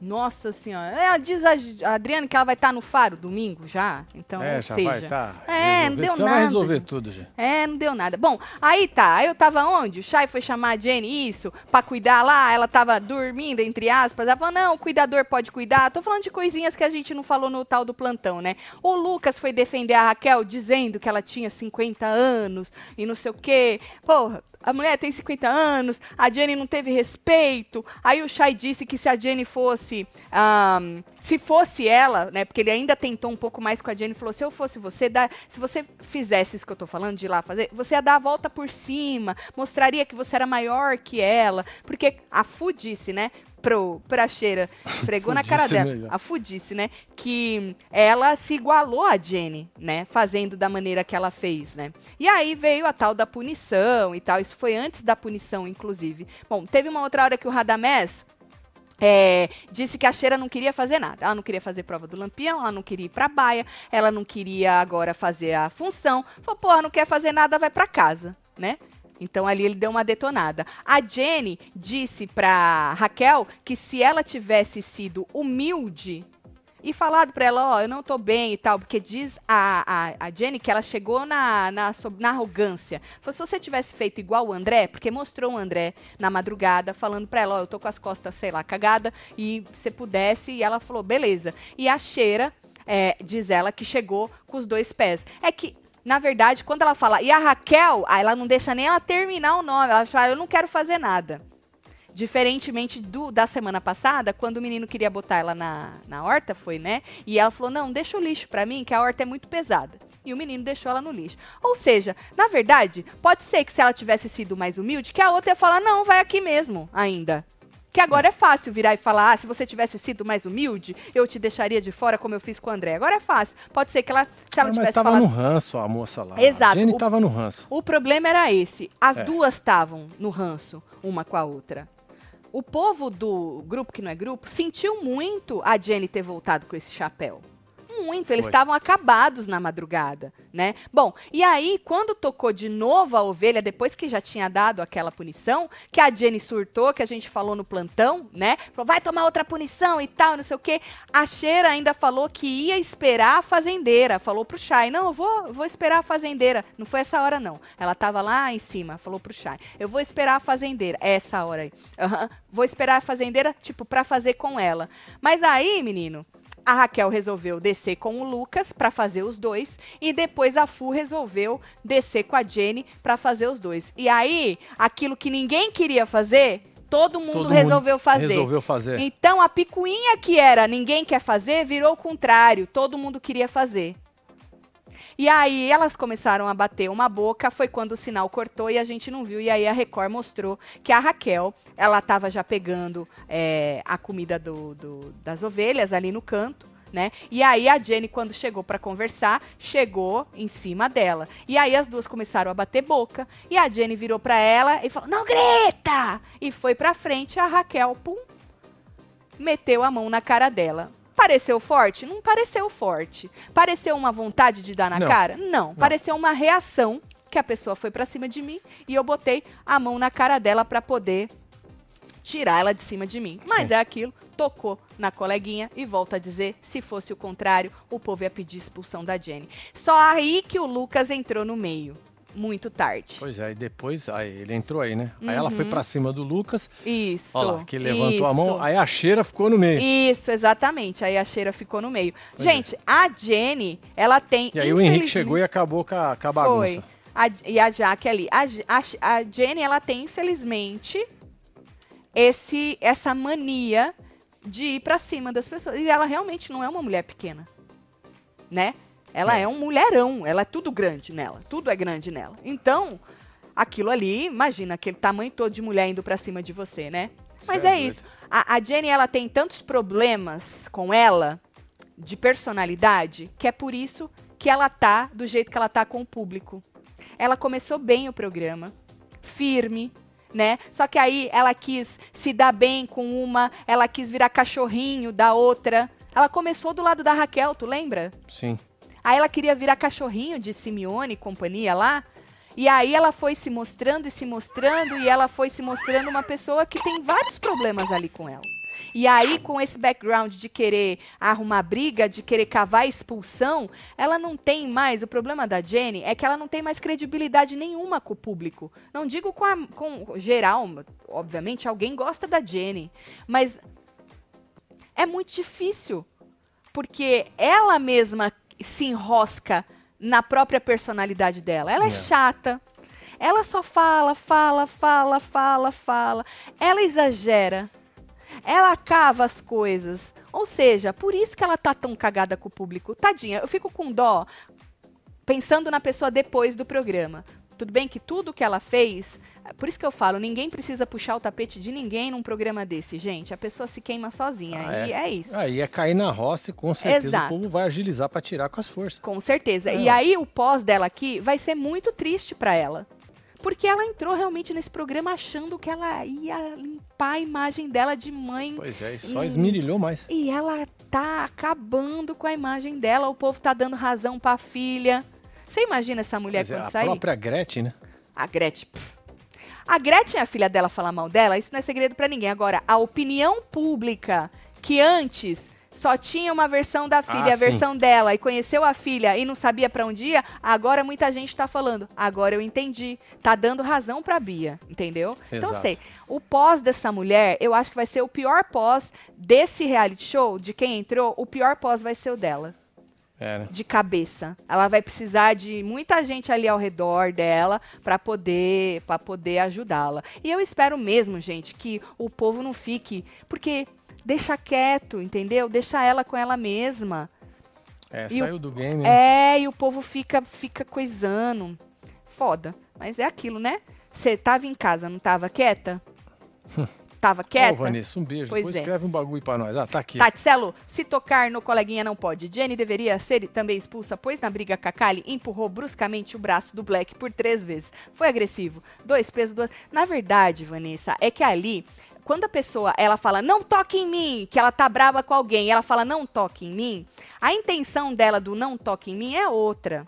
Nossa senhora. Ela diz a Adriana que ela vai estar no faro domingo já. Então, é, já seja. vai tá É, não resolver- deu já nada. vai resolver tudo já. É, não deu nada. Bom, aí tá. Aí eu tava onde? O Chay foi chamar a Jenny, isso, pra cuidar lá. Ela tava dormindo, entre aspas. Ela falou, não, o cuidador pode cuidar. Tô falando de coisinhas que a gente não falou no tal do plantão, né? O Lucas foi defender a Raquel dizendo que ela tinha 50 anos e não sei o quê. Porra, a mulher tem 50 anos, a Jenny não teve respeito. Aí o Chay disse que se a Jenny fosse. Ahn, se fosse ela, né? Porque ele ainda tentou um pouco mais com a Jenny, falou: se eu fosse você, dá, se você fizesse isso que eu tô falando, de ir lá fazer, você ia dar a volta por cima, mostraria que você era maior que ela. Porque a Fu disse, né? Pro, pra cheira, esfregou na cara dela. melhor. A Fu disse, né? Que ela se igualou a Jenny, né? Fazendo da maneira que ela fez, né? E aí veio a tal da punição e tal. Isso foi antes da punição, inclusive. Bom, teve uma outra hora que o Radamés é, disse que a Cheira não queria fazer nada. Ela não queria fazer prova do Lampião, ela não queria ir pra baia, ela não queria agora fazer a função. Falou, porra, não quer fazer nada, vai pra casa, né? Então ali ele deu uma detonada. A Jenny disse pra Raquel que se ela tivesse sido humilde e falado pra ela, ó, eu não tô bem e tal, porque diz a, a, a Jenny que ela chegou na, na, na arrogância. Falou, se você tivesse feito igual o André, porque mostrou o André na madrugada, falando pra ela, ó, eu tô com as costas, sei lá, cagada, e se pudesse, e ela falou, beleza. E a cheira, é, diz ela, que chegou com os dois pés. É que, na verdade, quando ela fala, e a Raquel, ela não deixa nem ela terminar o nome, ela fala, eu não quero fazer nada. Diferentemente do, da semana passada, quando o menino queria botar ela na, na horta, foi, né? E ela falou: não, deixa o lixo pra mim, que a horta é muito pesada. E o menino deixou ela no lixo. Ou seja, na verdade, pode ser que se ela tivesse sido mais humilde, que a outra ia falar: não, vai aqui mesmo, ainda. Que agora é fácil virar e falar: ah, se você tivesse sido mais humilde, eu te deixaria de fora, como eu fiz com o André. Agora é fácil. Pode ser que ela, se ela Ah, mas tivesse tava falado. no ranço a moça lá. Exato. A Jenny O- tava no ranço. O problema era esse. As É. duas estavam no ranço, uma com a outra. O povo do grupo que não é grupo sentiu muito a Jenny ter voltado com esse chapéu. Muito, eles estavam acabados na madrugada, né? Bom, e aí, quando tocou de novo a ovelha, depois que já tinha dado aquela punição, que a Jenny surtou, que a gente falou no plantão, né? Falou, vai tomar outra punição e tal, não sei o quê. A Cheira ainda falou que ia esperar a fazendeira. Falou pro Chay, não, eu vou, vou esperar a fazendeira. Não foi essa hora, não. Ela tava lá em cima, falou pro Chay, eu vou esperar a fazendeira. É essa hora aí. Aham. Vou esperar a fazendeira, tipo, pra fazer com ela. Mas aí, menino, a Raquel resolveu descer com o Lucas pra fazer os dois e depois a Fu resolveu descer com a Jenny pra fazer os dois. E aí, aquilo que ninguém queria fazer, todo mundo Todo mundo resolveu fazer. Resolveu fazer. Então a picuinha que era ninguém quer fazer virou o contrário, todo mundo queria fazer. E aí elas começaram a bater uma boca, foi quando o sinal cortou e a gente não viu. E aí a Record mostrou que a Raquel, ela estava já pegando é, a comida do- do- das ovelhas ali no canto. Né? E aí a Jenny, quando chegou para conversar, chegou em cima dela. E aí as duas começaram a bater boca. E a Jenny virou para ela e falou: "Não grita!" E foi para frente. A Raquel, pum, meteu a mão na cara dela. Pareceu forte? Não pareceu forte. Pareceu uma vontade de dar na Não. cara? Não. Pareceu uma reação que a pessoa foi pra cima de mim e eu botei a mão na cara dela pra poder tirar ela de cima de mim. Mas Sim. é aquilo, tocou na coleguinha e volta a dizer, se fosse o contrário, o povo ia pedir expulsão da Jenny. Só aí que o Lucas entrou no meio. Muito tarde. Pois é, e depois aí ele entrou aí, né? Aí ela foi pra cima do Lucas, Isso. ó lá, que levantou a mão, isso. aí a cheira ficou no meio. Isso, exatamente. Aí a cheira ficou no meio. Pois é. Gente, a Jenny, ela tem. E aí o Henrique chegou e acabou com a, com a Foi. bagunça. A- e a Jaque ali. A, a, a Jenny, ela tem, infelizmente, esse, essa mania de ir pra cima das pessoas. E ela realmente não é uma mulher pequena. Né? Ela é. É. um mulherão. Ela é tudo grande nela. Tudo é grande nela. Então, aquilo ali, imagina aquele tamanho todo de mulher indo pra cima de você, né? Mas é é doido. isso. A, a Jenny, ela tem tantos problemas com ela, de personalidade, que é por isso que ela tá do jeito que ela tá com o público. Ela começou bem o programa, firme, né? Só que aí ela quis se dar bem com uma, ela quis virar cachorrinho da outra. Ela começou do lado da Raquel, tu lembra? Sim. Aí ela queria virar cachorrinho de Simeone e companhia lá. E aí ela foi se mostrando e se mostrando e ela foi se mostrando uma pessoa que tem vários problemas ali com ela. E aí, com esse background de querer arrumar briga, de querer cavar expulsão, ela não tem mais. O problema da Jenny é que ela não tem mais credibilidade nenhuma com o público. Não digo com, a, com geral, obviamente, alguém gosta da Jenny. Mas é muito difícil. Porque ela mesma se enrosca na própria personalidade dela. Ela é, é chata. Ela só fala, fala, fala, fala, fala. Ela exagera. Ela cava as coisas. Ou seja, por isso que ela tá tão cagada com o público. Tadinha, eu fico com dó pensando na pessoa depois do programa. Tudo bem que tudo que ela fez por isso que eu falo, ninguém precisa puxar o tapete de ninguém num programa desse, gente. A pessoa se queima sozinha. Ah, e é. é isso. Aí é cair na roça e com certeza Exato. o povo vai agilizar para tirar com as forças. Com certeza. É. E aí o pós dela aqui vai ser muito triste para ela. Porque ela entrou realmente nesse programa achando que ela ia limpar a imagem dela de mãe. Pois é, e só esmirilhou mais. E ela tá acabando com a imagem dela. O povo tá dando razão pra filha. Você imagina essa mulher pois é, quando é, sair? A própria Gretchen, né? A Gretchen. Pff, a Gretchen, a filha dela, falar mal dela, isso não é segredo para ninguém. Agora, a opinião pública, que antes só tinha uma versão da filha, ah, a versão sim. dela, e conheceu a filha e não sabia para onde ia, agora muita gente tá falando. Agora eu entendi. Tá dando razão pra Bia, entendeu? Então, Exato. Então, sei. O pós dessa mulher, eu acho que vai ser o pior pós desse reality show, de quem entrou, o pior pós vai ser o dela. Né? de cabeça. Ela vai precisar de muita gente ali ao redor dela para poder para poder ajudá-la. E eu espero mesmo, gente, que o povo não fique, porque deixa quieto, entendeu? Deixa ela com ela mesma. É, e saiu o, do game. Né? É, e o povo fica fica coisando. Foda. Mas é aquilo, né? Você tava em casa, não tava quieta? Tava quieta? Ô, Vanessa, um beijo. Pois Depois é. escreve um bagulho pra nós. Ah, tá aqui. Tatselo, se tocar no coleguinha não pode. Jenny deveria ser também expulsa, pois na briga Kakali empurrou bruscamente o braço do Black por três vezes. Foi agressivo. Dois pesos, dois... Na verdade, Vanessa, é que ali quando a pessoa ela fala não toque em mim, que ela tá brava com alguém, ela fala não toque em mim, a intenção dela do não toque em mim é outra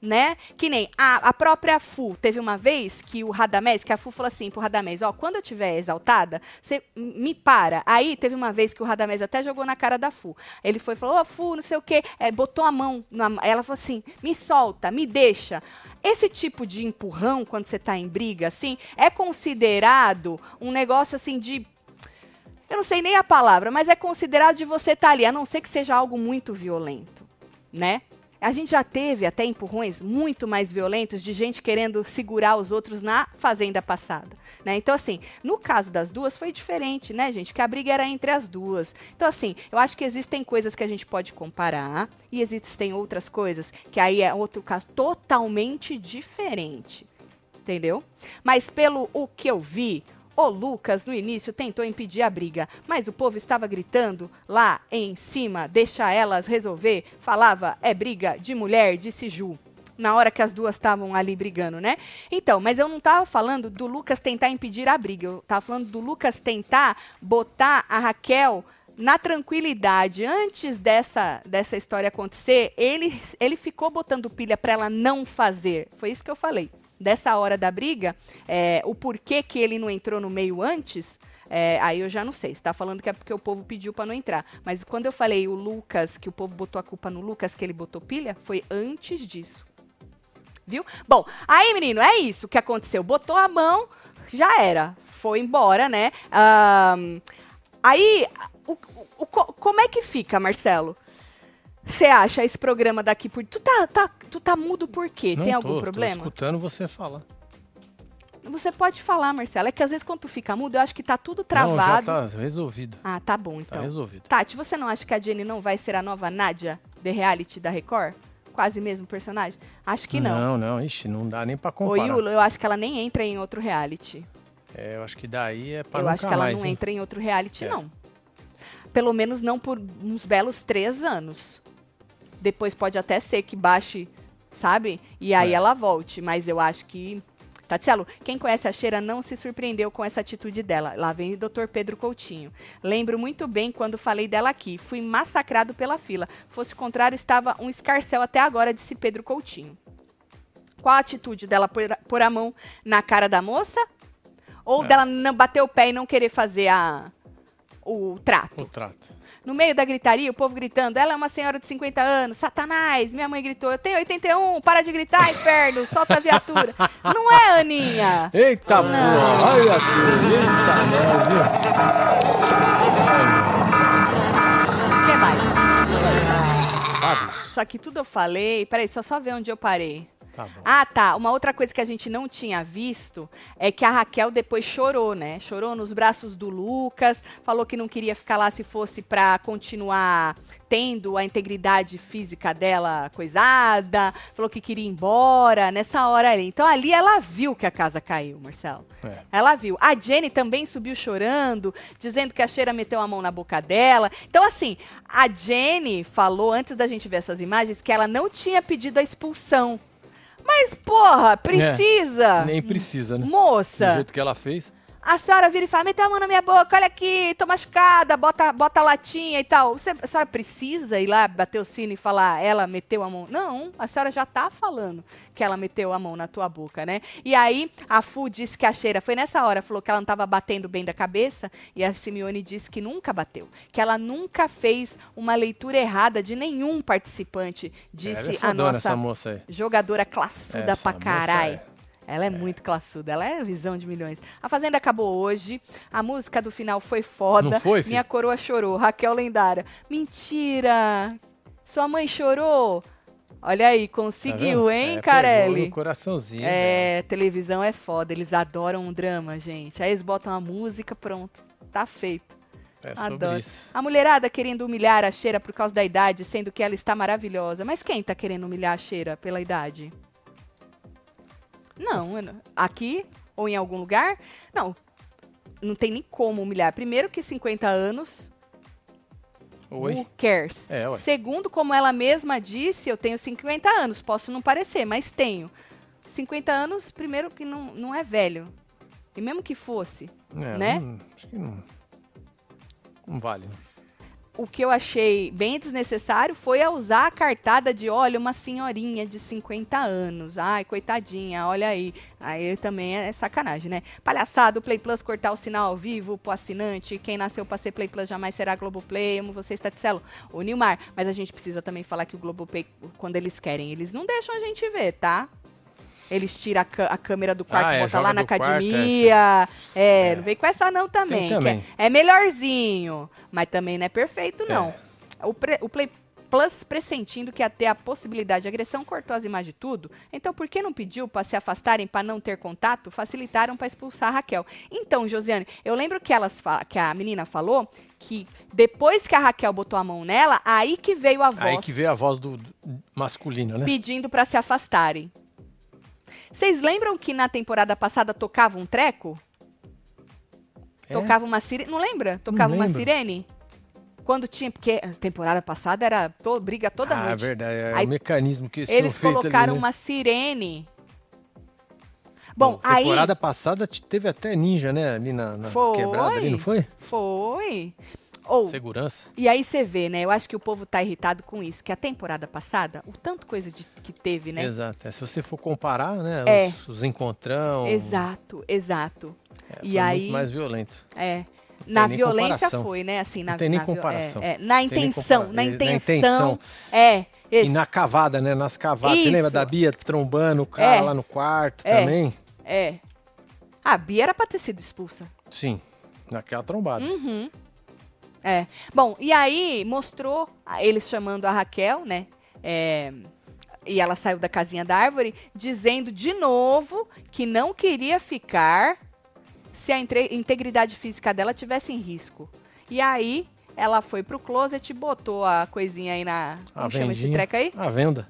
né? Que nem a, a própria Fu. Teve uma vez que o Radamés, que a Fu falou assim pro Radamés, ó, quando eu tiver exaltada, você me para. Aí teve uma vez que o Radamés até jogou na cara da Fu. Ele foi e falou, ó, oh, Fu, não sei o quê, é, botou a mão, na, ela falou assim, me solta, me deixa. Esse tipo de empurrão, quando você tá em briga, assim, é considerado um negócio, assim, de eu não sei nem a palavra, mas é considerado de você estar tá ali, a não ser que seja algo muito violento, né? A gente já teve até empurrões muito mais violentos de gente querendo segurar os outros na fazenda passada, né? Então assim, no caso das duas foi diferente, né, gente? Que a briga era entre as duas. Então assim, eu acho que existem coisas que a gente pode comparar e existem outras coisas que aí é outro caso totalmente diferente. Entendeu? Mas pelo o que eu vi, o Lucas, no início, tentou impedir a briga, mas o povo estava gritando lá em cima, deixa elas resolver. Falava, é briga de mulher, disse Ju na hora que as duas estavam ali brigando, né? Então, mas eu não estava falando do Lucas tentar impedir a briga, eu estava falando do Lucas tentar botar a Raquel na tranquilidade. Antes dessa, dessa história acontecer, ele, ele ficou botando pilha para ela não fazer. Foi isso que eu falei dessa hora da briga, é, o porquê que ele não entrou no meio antes, é, aí eu já não sei. Você tá falando que é porque o povo pediu para não entrar. Mas quando eu falei o Lucas, que o povo botou a culpa no Lucas, que ele botou pilha, foi antes disso. Viu? Bom, aí, menino, é isso que aconteceu. Botou a mão, já era. Foi embora, né? Um, aí, o, o, como é que fica, Marcelo? Você acha esse programa daqui por. Tu tá, tá, tu tá mudo por quê? Não Tem tô, algum problema? Tô escutando você falar. Você pode falar, Marcela. É que às vezes quando tu fica mudo, eu acho que tá tudo travado. Não, já tá resolvido. Ah, tá bom então. Tá resolvido. Tati, você não acha que a Jenny não vai ser a nova Nádia de reality da Record? Quase mesmo personagem? Acho que não. Não, não. Ixi, não dá nem pra comparar. Ô, Yulo, eu acho que ela nem entra em outro reality. É, eu acho que daí é pra Eu acho que ela não hein? entra em outro reality, é. não. Pelo menos não por uns belos três anos. Depois pode até ser que baixe, sabe? E aí é. ela volte. Mas eu acho que. Tatielo, quem conhece a Cheira não se surpreendeu com essa atitude dela. Lá vem o Dr. Pedro Coutinho. Lembro muito bem quando falei dela aqui. Fui massacrado pela fila. Fosse contrário, estava um escarcel até agora, disse Pedro Coutinho. Qual a atitude dela pôr a mão na cara da moça? Ou é. dela não bater o pé e não querer fazer a, o trato. O trato. No meio da gritaria, o povo gritando: ela é uma senhora de 50 anos, Satanás. Minha mãe gritou: eu tenho 81, para de gritar, inferno, solta a viatura. Não é, Aninha? Eita porra, olha tudo. Eita O que mais? Sabe? Isso aqui tudo eu falei. Peraí, só só ver onde eu parei. Tá. Ah, tá. Uma outra coisa que a gente não tinha visto é que a Raquel depois chorou, né? Chorou nos braços do Lucas, falou que não queria ficar lá se fosse pra continuar tendo a integridade física dela coisada, falou que queria ir embora nessa hora ali. Então ali ela viu que a casa caiu, Marcelo. É. Ela viu. A Jenny também subiu chorando, dizendo que a Cheira meteu a mão na boca dela. Então, assim, a Jenny falou, antes da gente ver essas imagens, que ela não tinha pedido a expulsão. Mas, porra, precisa. Nem precisa, né? Do Moça, jeito que ela fez. A senhora vira e fala, meteu a mão na minha boca, olha aqui, tô machucada, bota, bota a latinha e tal. Você- a senhora precisa ir lá bater o sino e falar, ela meteu a mão? Não, a senhora já tá falando que ela meteu a mão na tua boca, né? E aí, a Fu disse que a cheira, foi nessa hora, falou que ela não tava batendo bem da cabeça, e a Simeone disse que nunca bateu, que ela nunca fez uma leitura errada de nenhum participante, ela é disse a nossa jogadora classuda Essa pra caralho. É. Ela é, muito classuda, ela é visão de milhões. A Fazenda acabou hoje, a música do final foi foda. Não foi, filho? Minha coroa chorou, Raquel Lendária. Mentira! Sua mãe chorou? Olha aí, Tá conseguiu, vendo? hein, É, Carelli? coraçãozinho. É, televisão é foda, eles adoram um drama, gente. Aí eles botam a música, pronto, tá feito. É Adoro. isso. A mulherada querendo humilhar a Cheira por causa da idade, sendo que ela está maravilhosa. Mas quem tá querendo humilhar a Cheira pela idade? Não, aqui ou em algum lugar? Não. Não tem nem como humilhar. Primeiro que 50 anos, Oi. who cares? É. Segundo, como ela mesma disse, eu tenho 50 anos. Posso não parecer, mas tenho. 50 anos, primeiro que não, não é velho. E mesmo que fosse, É, né? não- acho que não. Não vale. O que eu achei bem desnecessário foi a usar a cartada de, olha, uma senhorinha de 50 anos. Ai, coitadinha, olha aí. Aí também é sacanagem, né? Palhaçada, Play Plus cortar o sinal ao vivo pro assinante. Quem nasceu pra ser Play Plus jamais será Globoplay. Amo você, Staticelo. O Nilmar. Mas a gente precisa também falar que o Globoplay, quando eles querem, eles não deixam a gente ver, tá? Eles tiram a, a câmera do quarto, Ah, é, botam lá na quarto, academia. É, É. não vem com essa não também. Que também. É, é melhorzinho, mas também não é perfeito, não. O, pre- o Play Plus, pressentindo que ia ter a possibilidade de agressão, cortou as imagens de tudo. Então, por que não pediu para se afastarem para não ter contato? Facilitaram para expulsar a Raquel. Então, Josiane, eu lembro que, elas que a menina falou que depois que a Raquel botou a mão nela, aí que veio a voz Aí que veio a voz do, do masculino, né? pedindo para se afastarem. Vocês lembram que na temporada passada tocava um treco? É? Tocava uma sirene. Não lembra? Tocava uma lembro. sirene? Quando tinha. Porque a temporada passada era to- briga toda ah, noite. verdade. É Aí o mecanismo que eles Eles colocaram ali, né? uma sirene. Bom, Bom, aí. temporada passada teve até ninja, né? Ali na, nas Foi. quebradas ali, não foi? Foi. Ou. Segurança. E aí você vê, né? Eu acho que o povo tá irritado com isso. Que a temporada passada, o tanto coisa de- que teve, né? Exato. É, se você for comparar, né? É. Os, os encontrão. Exato, exato. é, E aí- muito mais violento. É. Na violência comparação. foi, né? Assim, na, Não tem nem na é, comparação. é, na Tem nem intenção, na na intenção. intenção. É. Esse, E na cavada, né? Nas cavadas. Você Isso. lembra da Bia trombando o cara É. lá no quarto É. também? É. A Bia era pra ter sido expulsa. Sim. Naquela trombada. Uhum. É. Bom, e aí mostrou a- eles chamando a Raquel, né? É, e ela saiu da casinha da árvore, dizendo de novo que não queria ficar se a integridade física dela tivesse em risco. E aí ela foi pro closet, botou a coisinha aí na. A Como chama esse vendinha. treco aí? A venda.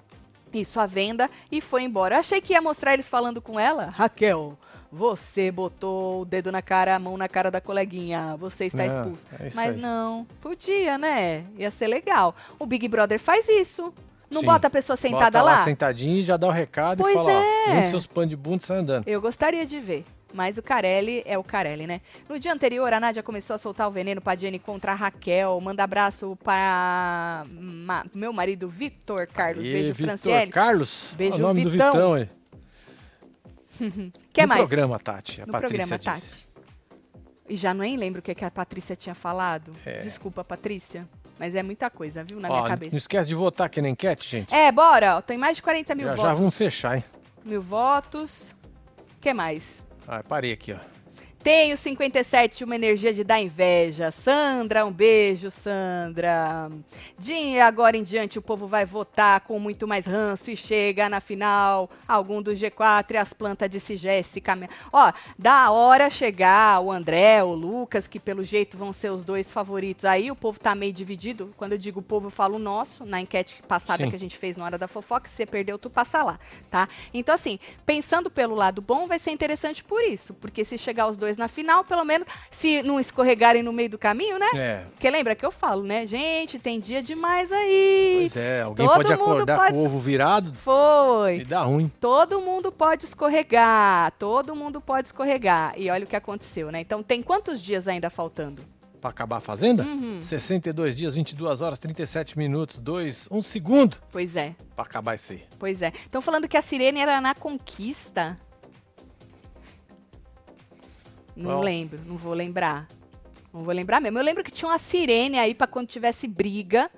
Isso, a venda, e foi embora. Eu achei que ia mostrar eles falando com ela. Raquel, você botou o dedo na cara, a mão na cara da coleguinha. Você está Não, expulso. é Mas aí. não, podia, né? Ia ser legal. O Big Brother faz isso. Não Sim. bota a pessoa sentada Bota lá? sentadinho e já dá o recado Pois e fala, é. ó, junte seus panos de bunda e sai andando. Eu gostaria de ver. Mas o Carelli é o Carelli, né? No dia anterior, a Nádia começou a soltar o veneno pra Jenny contra a Raquel. Manda abraço para ma- meu marido Vitor Carlos. E Beijo, Vitor Franciele. Carlos, Beijo, o nome Vitão. do Vitão aí. Quer no mais? programa, Tati. A no Patrícia programa, disse. Tati. E já nem lembro o que, que a Patrícia tinha falado. É. Desculpa, Patrícia. Mas é muita coisa, viu, na Ó, minha cabeça. não esquece de votar aqui na enquete, gente. É, bora. ó, Tem mais de 40 mil já, votos. já vamos fechar, hein? Mil votos. O que mais? Ah, parei aqui, ó. Tenho 57, uma energia de dar inveja. Sandra, um beijo, Sandra. De agora em diante o povo vai votar com muito mais ranço e chega na final algum do G4 e as plantas de Jéssica. Ó, da hora chegar o André, o Lucas, que pelo jeito vão ser os dois favoritos. Aí o povo tá meio dividido. Quando eu digo o povo, eu falo o nosso, na enquete passada Sim. que a gente fez na hora da fofoca. Se você perdeu, tu passa lá, tá? Então, assim, pensando pelo lado bom, vai ser interessante por isso. Porque se chegar os dois na final, pelo menos, se não escorregarem no meio do caminho, né? É. Porque lembra que eu falo, né? Gente, tem dia demais aí. Pois é, alguém Todo pode mundo acordar pode- com o ovo virado e Foi. dá ruim. Todo mundo pode escorregar. Todo mundo pode escorregar. E olha o que aconteceu, né? Então, tem quantos dias ainda faltando? Pra acabar a fazenda? Uhum. 62 dias, 22 horas, 37 minutos, 2, 1 segundo Pois é. pra acabar isso aí. Pois é. Estão falando que a sirene era na conquista. Não lembro, não vou lembrar. Não vou lembrar mesmo. Eu lembro que tinha uma sirene aí pra quando tivesse briga,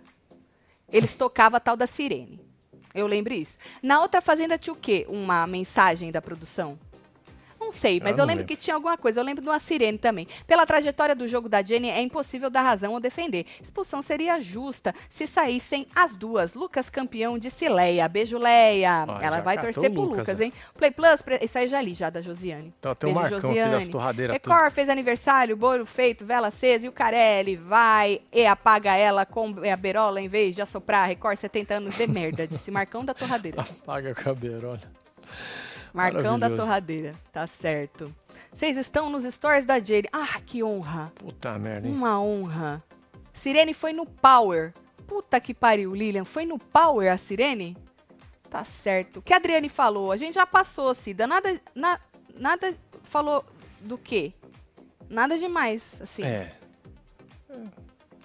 eles tocavam a tal da sirene. Eu lembro isso. Na outra fazenda tinha o quê? Uma mensagem da produção? Não sei, mas Ah, eu não lembro lembro. que tinha alguma coisa. Eu lembro de uma sirene também. Pela trajetória do jogo da Jenny, é impossível dar razão ou defender. Expulsão seria justa se saíssem as duas. Lucas campeão de Leia. Beijo, Leia. Ela vai torcer o pro Lucas, Lucas, né? hein? Play Plus, pre- isso aí já li, já da Josiane. Então tem o Beijo, Marcão aqui das Josiane. torradeiras tudo. Record fez aniversário, bolo feito, vela acesa e o Carelli vai e apaga ela com a berola em vez de assoprar. Record 70 anos de merda, disse Marcão da Torradeira. Apaga a cabelo, olha. Marcão da. Torradeira, tá certo. Vocês estão nos stories da Jane. Ah, que honra. Puta merda, hein? Uma honra. Sirene foi no Power. Puta que pariu, Lilian. Foi no Power a Sirene? Tá certo. O que a Adriane falou? A gente já passou, Cida. Nada, na- nada falou do quê? Nada demais, assim. É.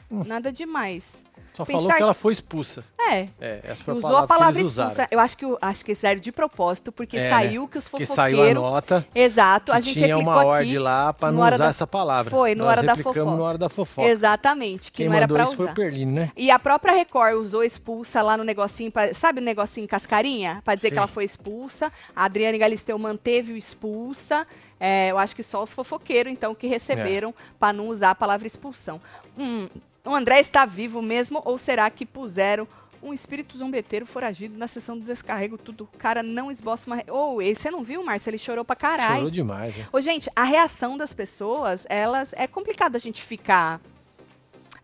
Nada demais. Só Pensar falou que que- ela foi expulsa. É. É, essa foi a Usou a palavra que expulsa. Eu acho que, acho que eles fizeram de propósito, porque É, saiu que os fofoqueiros... saiu a nota Exato. A que gente tinha uma ordem lá pra no não usar da- essa palavra. Foi, no Nós hora da fofoca. na hora da fofoca. Exatamente, que Quem não era pra isso foi usar. o Perlini, né? E a própria Record usou expulsa lá no negocinho, pra- sabe o negocinho cascarinha? Pra dizer Sim. que ela foi expulsa. A Adriane Galisteu manteve o expulsa. É, eu acho que só os fofoqueiros, então, que receberam pra não usar a palavra expulsão. Hum, o André está vivo mesmo ou será que puseram um espírito zombeteiro foragido na sessão do descarrego? Tudo. O cara não esboça uma. Ô, e você não viu, Márcio? Ele chorou pra caralho. Chorou demais, né? Ô, gente, a reação das pessoas, elas é complicado a gente ficar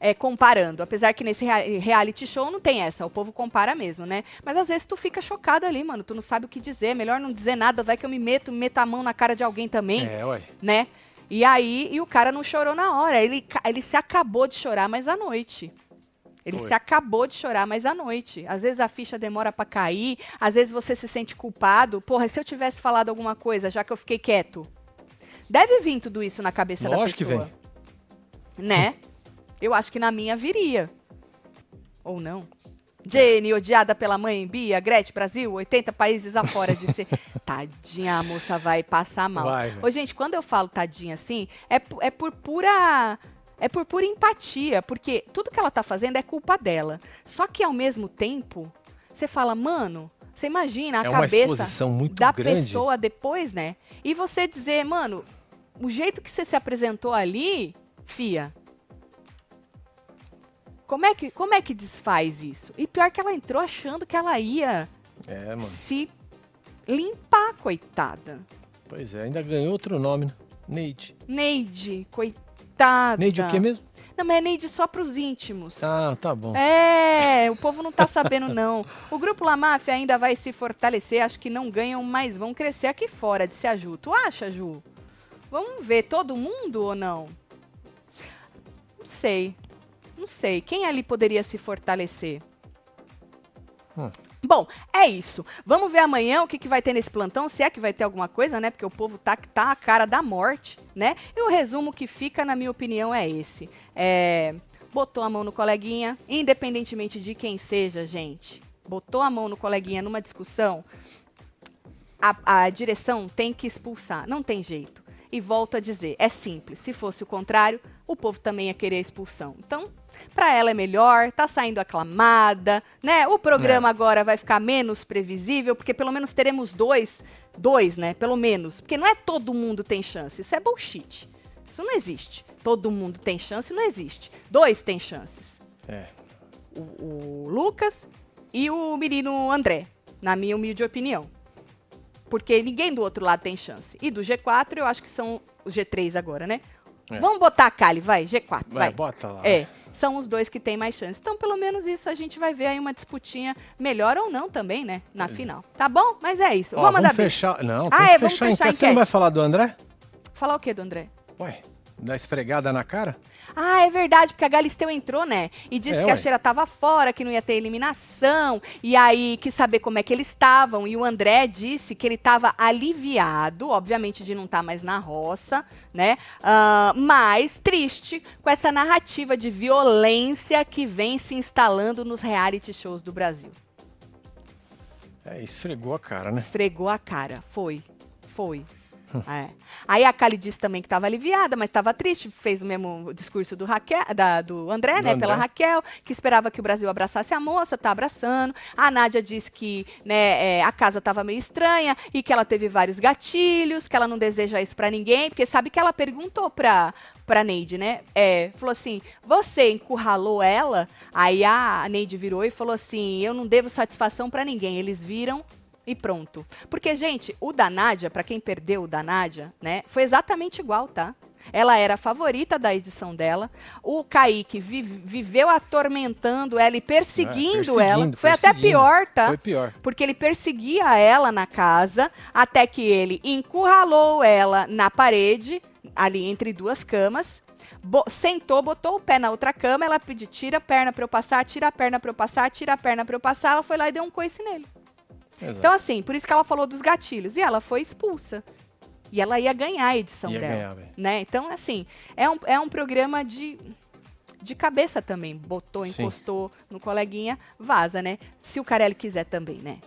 é, comparando. Apesar que nesse rea- reality show não tem essa, o povo compara mesmo, né? Mas às vezes tu fica chocado ali, mano. Tu não sabe o que dizer. Melhor não dizer nada, vai que eu me meto, me meto a mão na cara de alguém também, É, ué. né? E aí, e o cara não chorou na hora. Ele, ele se acabou de chorar, mas à noite. Ele Foi. se acabou de chorar, mas à noite. Às vezes a ficha demora pra cair, às vezes você se sente culpado. Porra, se eu tivesse falado alguma coisa, já que eu fiquei quieto. Deve vir tudo isso na cabeça Lógico que da pessoa. Né? Eu acho que na minha viria. Ou não. Jane, odiada pela mãe, Bia, Gretchen, Brasil, 80 países afora de ser. Tadinha, a moça vai passar mal. Vai. Ô, gente, quando eu falo tadinha assim, é, é por pura. É por pura empatia, porque tudo que ela tá fazendo é culpa dela. Só que ao mesmo tempo, você fala, mano, você imagina a É cabeça da grande. pessoa depois, né? E você dizer, mano, o jeito que você se apresentou ali, fia. Como é que, como é que desfaz isso? E pior que ela entrou achando que ela ia É, se limpar, coitada. Pois é, ainda ganhou outro nome, né? Neide. Neide, coitada. Neide o quê mesmo? Não, mas é Neide só pros íntimos. Ah, tá bom. É, o povo não tá sabendo, não. O grupo La Máfia ainda vai se fortalecer. Acho que não ganham, mas vão crescer aqui fora, disse a Ju. Tu acha, Ju? Vamos ver todo mundo ou não? Não sei. Não sei. Quem ali poderia se fortalecer? Hum. Bom, é isso. Vamos ver amanhã o que, que vai ter nesse plantão, se é que vai ter alguma coisa, né? Porque o povo tá, tá a cara da morte, né? E o resumo que fica, na minha opinião, é esse. É, botou a mão no coleguinha, independentemente de quem seja, gente. Botou a mão no coleguinha numa discussão, a, a direção tem que expulsar. Não tem jeito. E volto a dizer, é simples. Se fosse o contrário, o povo também ia querer a expulsão. Então, para ela é melhor, tá saindo aclamada, né? O programa é. agora vai ficar menos previsível, porque pelo menos teremos dois, dois, né? Pelo menos, porque não é todo mundo tem chance, isso é bullshit. Isso não existe. Todo mundo tem chance, não existe. Dois têm chances. É. O, o Lucas e o menino André, na minha humilde opinião. Porque ninguém do outro lado tem chance. E do G4, eu acho que são os G3 agora, né? É. Vamos botar a Kali, vai, G4, vai. vai. bota lá. É, são os dois que têm mais chance. Então, pelo menos isso a gente vai ver aí uma disputinha melhor ou não também, né? Na é. final. Tá bom? Mas é isso. Ó, vamos mandar fechar. Não, ah, é, vamos fechar, fechar Você não vai falar do André? Falar o quê do André? Ué, dar esfregada na cara? Ah, é verdade, porque a Galisteu entrou, né? E disse é, que a Cheira tava fora, que não ia ter eliminação. E aí quis saber como é que eles estavam. E o André disse que ele estava aliviado, obviamente, de não estar tá mais na roça, né? Uh, mas triste com essa narrativa de violência que vem se instalando nos reality shows do Brasil. É, esfregou a cara, né? Esfregou a cara, foi. Foi. É. Aí a Kali disse também que estava aliviada, mas estava triste. Fez o mesmo discurso do, Raquel, da, do André, do né? André. Pela Raquel, que esperava que o Brasil abraçasse a moça, tá abraçando. A Nádia disse que né, é, a casa estava meio estranha e que ela teve vários gatilhos, que ela não deseja isso para ninguém, porque sabe que ela perguntou pra, pra Neide, né? É, falou assim: você encurralou ela? Aí a Neide virou e falou assim: eu não devo satisfação para ninguém. Eles viram e pronto. Porque, gente, o da Nádia, para quem perdeu o da Nádia, né, foi exatamente igual, tá? Ela era a favorita da edição dela. O Kaique vi viveu atormentando ela e perseguindo, é, ela. Foi até pior, tá? Foi pior. Porque ele perseguia ela na casa, até que ele encurralou ela na parede, ali entre duas camas. Bo sentou, botou o pé na outra cama, ela pediu, tira a perna para eu passar, tira a perna para eu passar, tira a perna para eu passar. Ela foi lá e deu um coice nele. Exato. Então, assim, por isso que ela falou dos gatilhos. E ela foi expulsa. E ela ia ganhar a edição ia dela. Ganhar, né? Então, assim, é um, é um programa de, de cabeça também. Botou, encostou Sim. no coleguinha, vaza, né? Se o Carelli quiser também, né?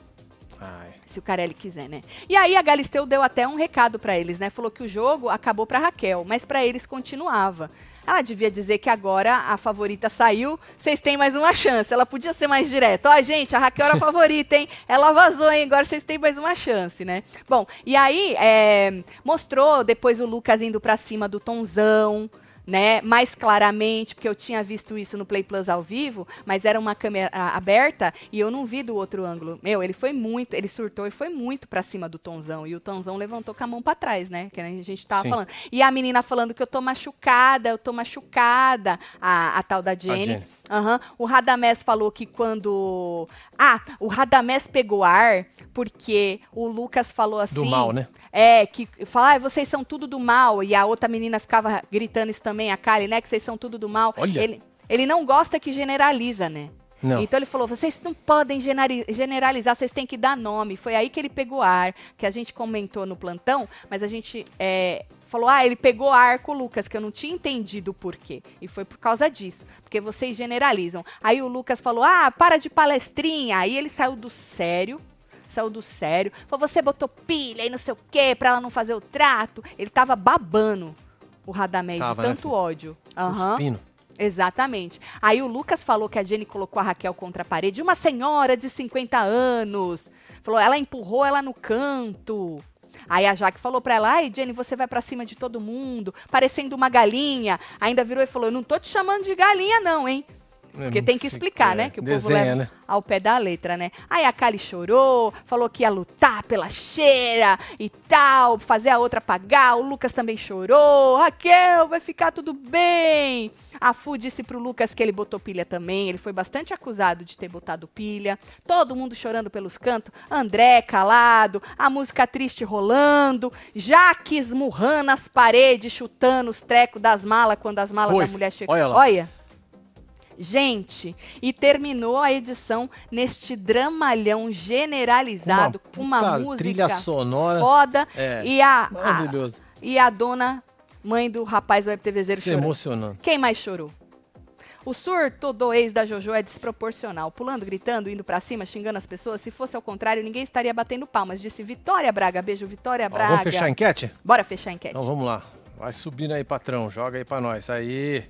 Ai. Se o Carelli quiser, né? E aí a Galisteu deu até um recado para eles, né? Falou que o jogo acabou para Raquel, mas para eles continuava. Ela devia dizer que agora a favorita saiu, vocês têm mais uma chance. Ela podia ser mais direta. Ó, oh, gente, a Raquel era a favorita, hein? Ela vazou, hein? Agora vocês têm mais uma chance, né? Bom, e aí é, mostrou depois o Lucas indo para cima do Tonzão, né, mais claramente, porque eu tinha visto isso no Play Plus ao vivo, mas era uma câmera aberta e eu não vi do outro ângulo. Meu, ele foi muito, ele surtou e foi muito para cima do Tonzão e o Tonzão levantou com a mão para trás, né, que a gente tava Sim. falando. E a menina falando que eu tô machucada, eu tô machucada, a, a tal da Jenny. Jenny. Uhum. O Radamés falou que quando. Ah, o Radamés pegou ar porque o Lucas falou assim. Do mal, né? É, que fala, ah, vocês são tudo do mal. E a outra menina ficava gritando isso também, a Kali, né? Que vocês são tudo do mal. Olha. Ele, ele não gosta que generaliza, né? Não. Então ele falou: vocês não podem generalizar, vocês têm que dar nome. Foi aí que ele pegou ar, que a gente comentou no plantão, mas a gente é, falou: ah, ele pegou ar com o Lucas, que eu não tinha entendido o porquê. E foi por causa disso, porque vocês generalizam. Aí o Lucas falou: ah, para de palestrinha. Aí ele saiu do sério saiu do sério. Falou, você botou pilha e não sei o quê pra ela não fazer o trato. Ele tava babando o Radamés de né, tanto né, ódio. Uhum. Exatamente. Aí o Lucas falou que a Jenny colocou a Raquel contra a parede. Uma senhora de 50 anos. Falou, ela empurrou ela no canto. Aí a Jaque falou pra ela: ai, Jenny, você vai para cima de todo mundo, parecendo uma galinha. Ainda virou e falou: eu não tô te chamando de galinha, não, hein? Porque é, tem que explicar, é, né? Que o desenha, povo leva né? ao pé da letra, né? Aí a Kali chorou, falou que ia lutar pela cheira e tal, fazer a outra pagar. O Lucas também chorou. Raquel, vai ficar tudo bem. A Fu disse pro Lucas que ele botou pilha também. Ele foi bastante acusado de ter botado pilha. Todo mundo chorando pelos cantos. André calado, a música triste rolando. Jaque esmurrando as paredes, chutando os trecos das malas quando as malas da mulher chegam. Olha lá. Olha. Gente, e terminou a edição neste dramalhão generalizado uma com uma música trilha sonora foda é, e a, maravilhoso. A, e a dona mãe do rapaz web TVzeiro Se chorando. emocionando. Quem mais chorou? O surto do ex da Jojo é desproporcional. Pulando, gritando, indo pra cima, xingando as pessoas. Se fosse ao contrário, ninguém estaria batendo palmas. Disse Vitória Braga. Beijo, Vitória Ó, Braga. vamos fechar a enquete? Bora fechar a enquete. Então vamos lá. Vai subindo aí, patrão. Joga aí pra nós. Aí.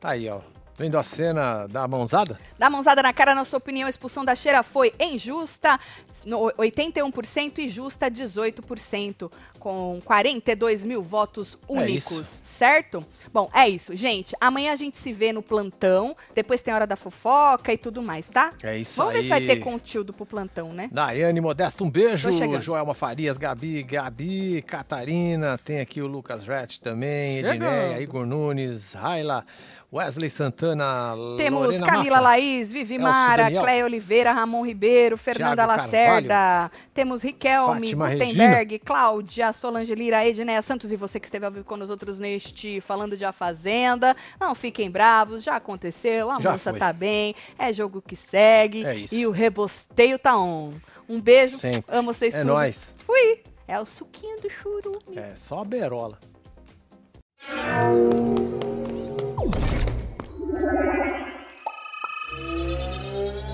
Tá aí, ó. Vendo a cena da mãozada? Dá mãozada na cara, na sua opinião, a expulsão da Cheira foi injusta, no 81% e justa 18%, com 42 mil votos únicos, isso. certo? Bom, é isso, gente. Amanhã a gente se vê no plantão, depois tem hora da fofoca e tudo mais, tá? É isso Vamos ver aí. se vai ter conteúdo pro plantão, né? Daiane Modesto, um beijo. Joelma Farias, Gabi, Gabi, Catarina. Tem aqui o Lucas Rett também. Edneia, Igor Nunes, Raila, Wesley Santana, Temos Lorena Camila Mafra. Laís, Vivi Elcio Mara, Daniel. Cléia Oliveira, Ramon Ribeiro, Fernanda Thiago Lacerda, temos Riquelme, Fátima Gutenberg, Cláudia, Solange Lira, Edneia Santos e você que esteve ao vivo com nós outros neste Falando de A Fazenda. Não fiquem bravos, já aconteceu, a Já moça foi. tá bem, é jogo que segue É isso. e o rebosteio tá on. Um beijo, Sempre. amo vocês É tudo. nóis. Fui! É o suquinho do churu. É só a berola. Thank you.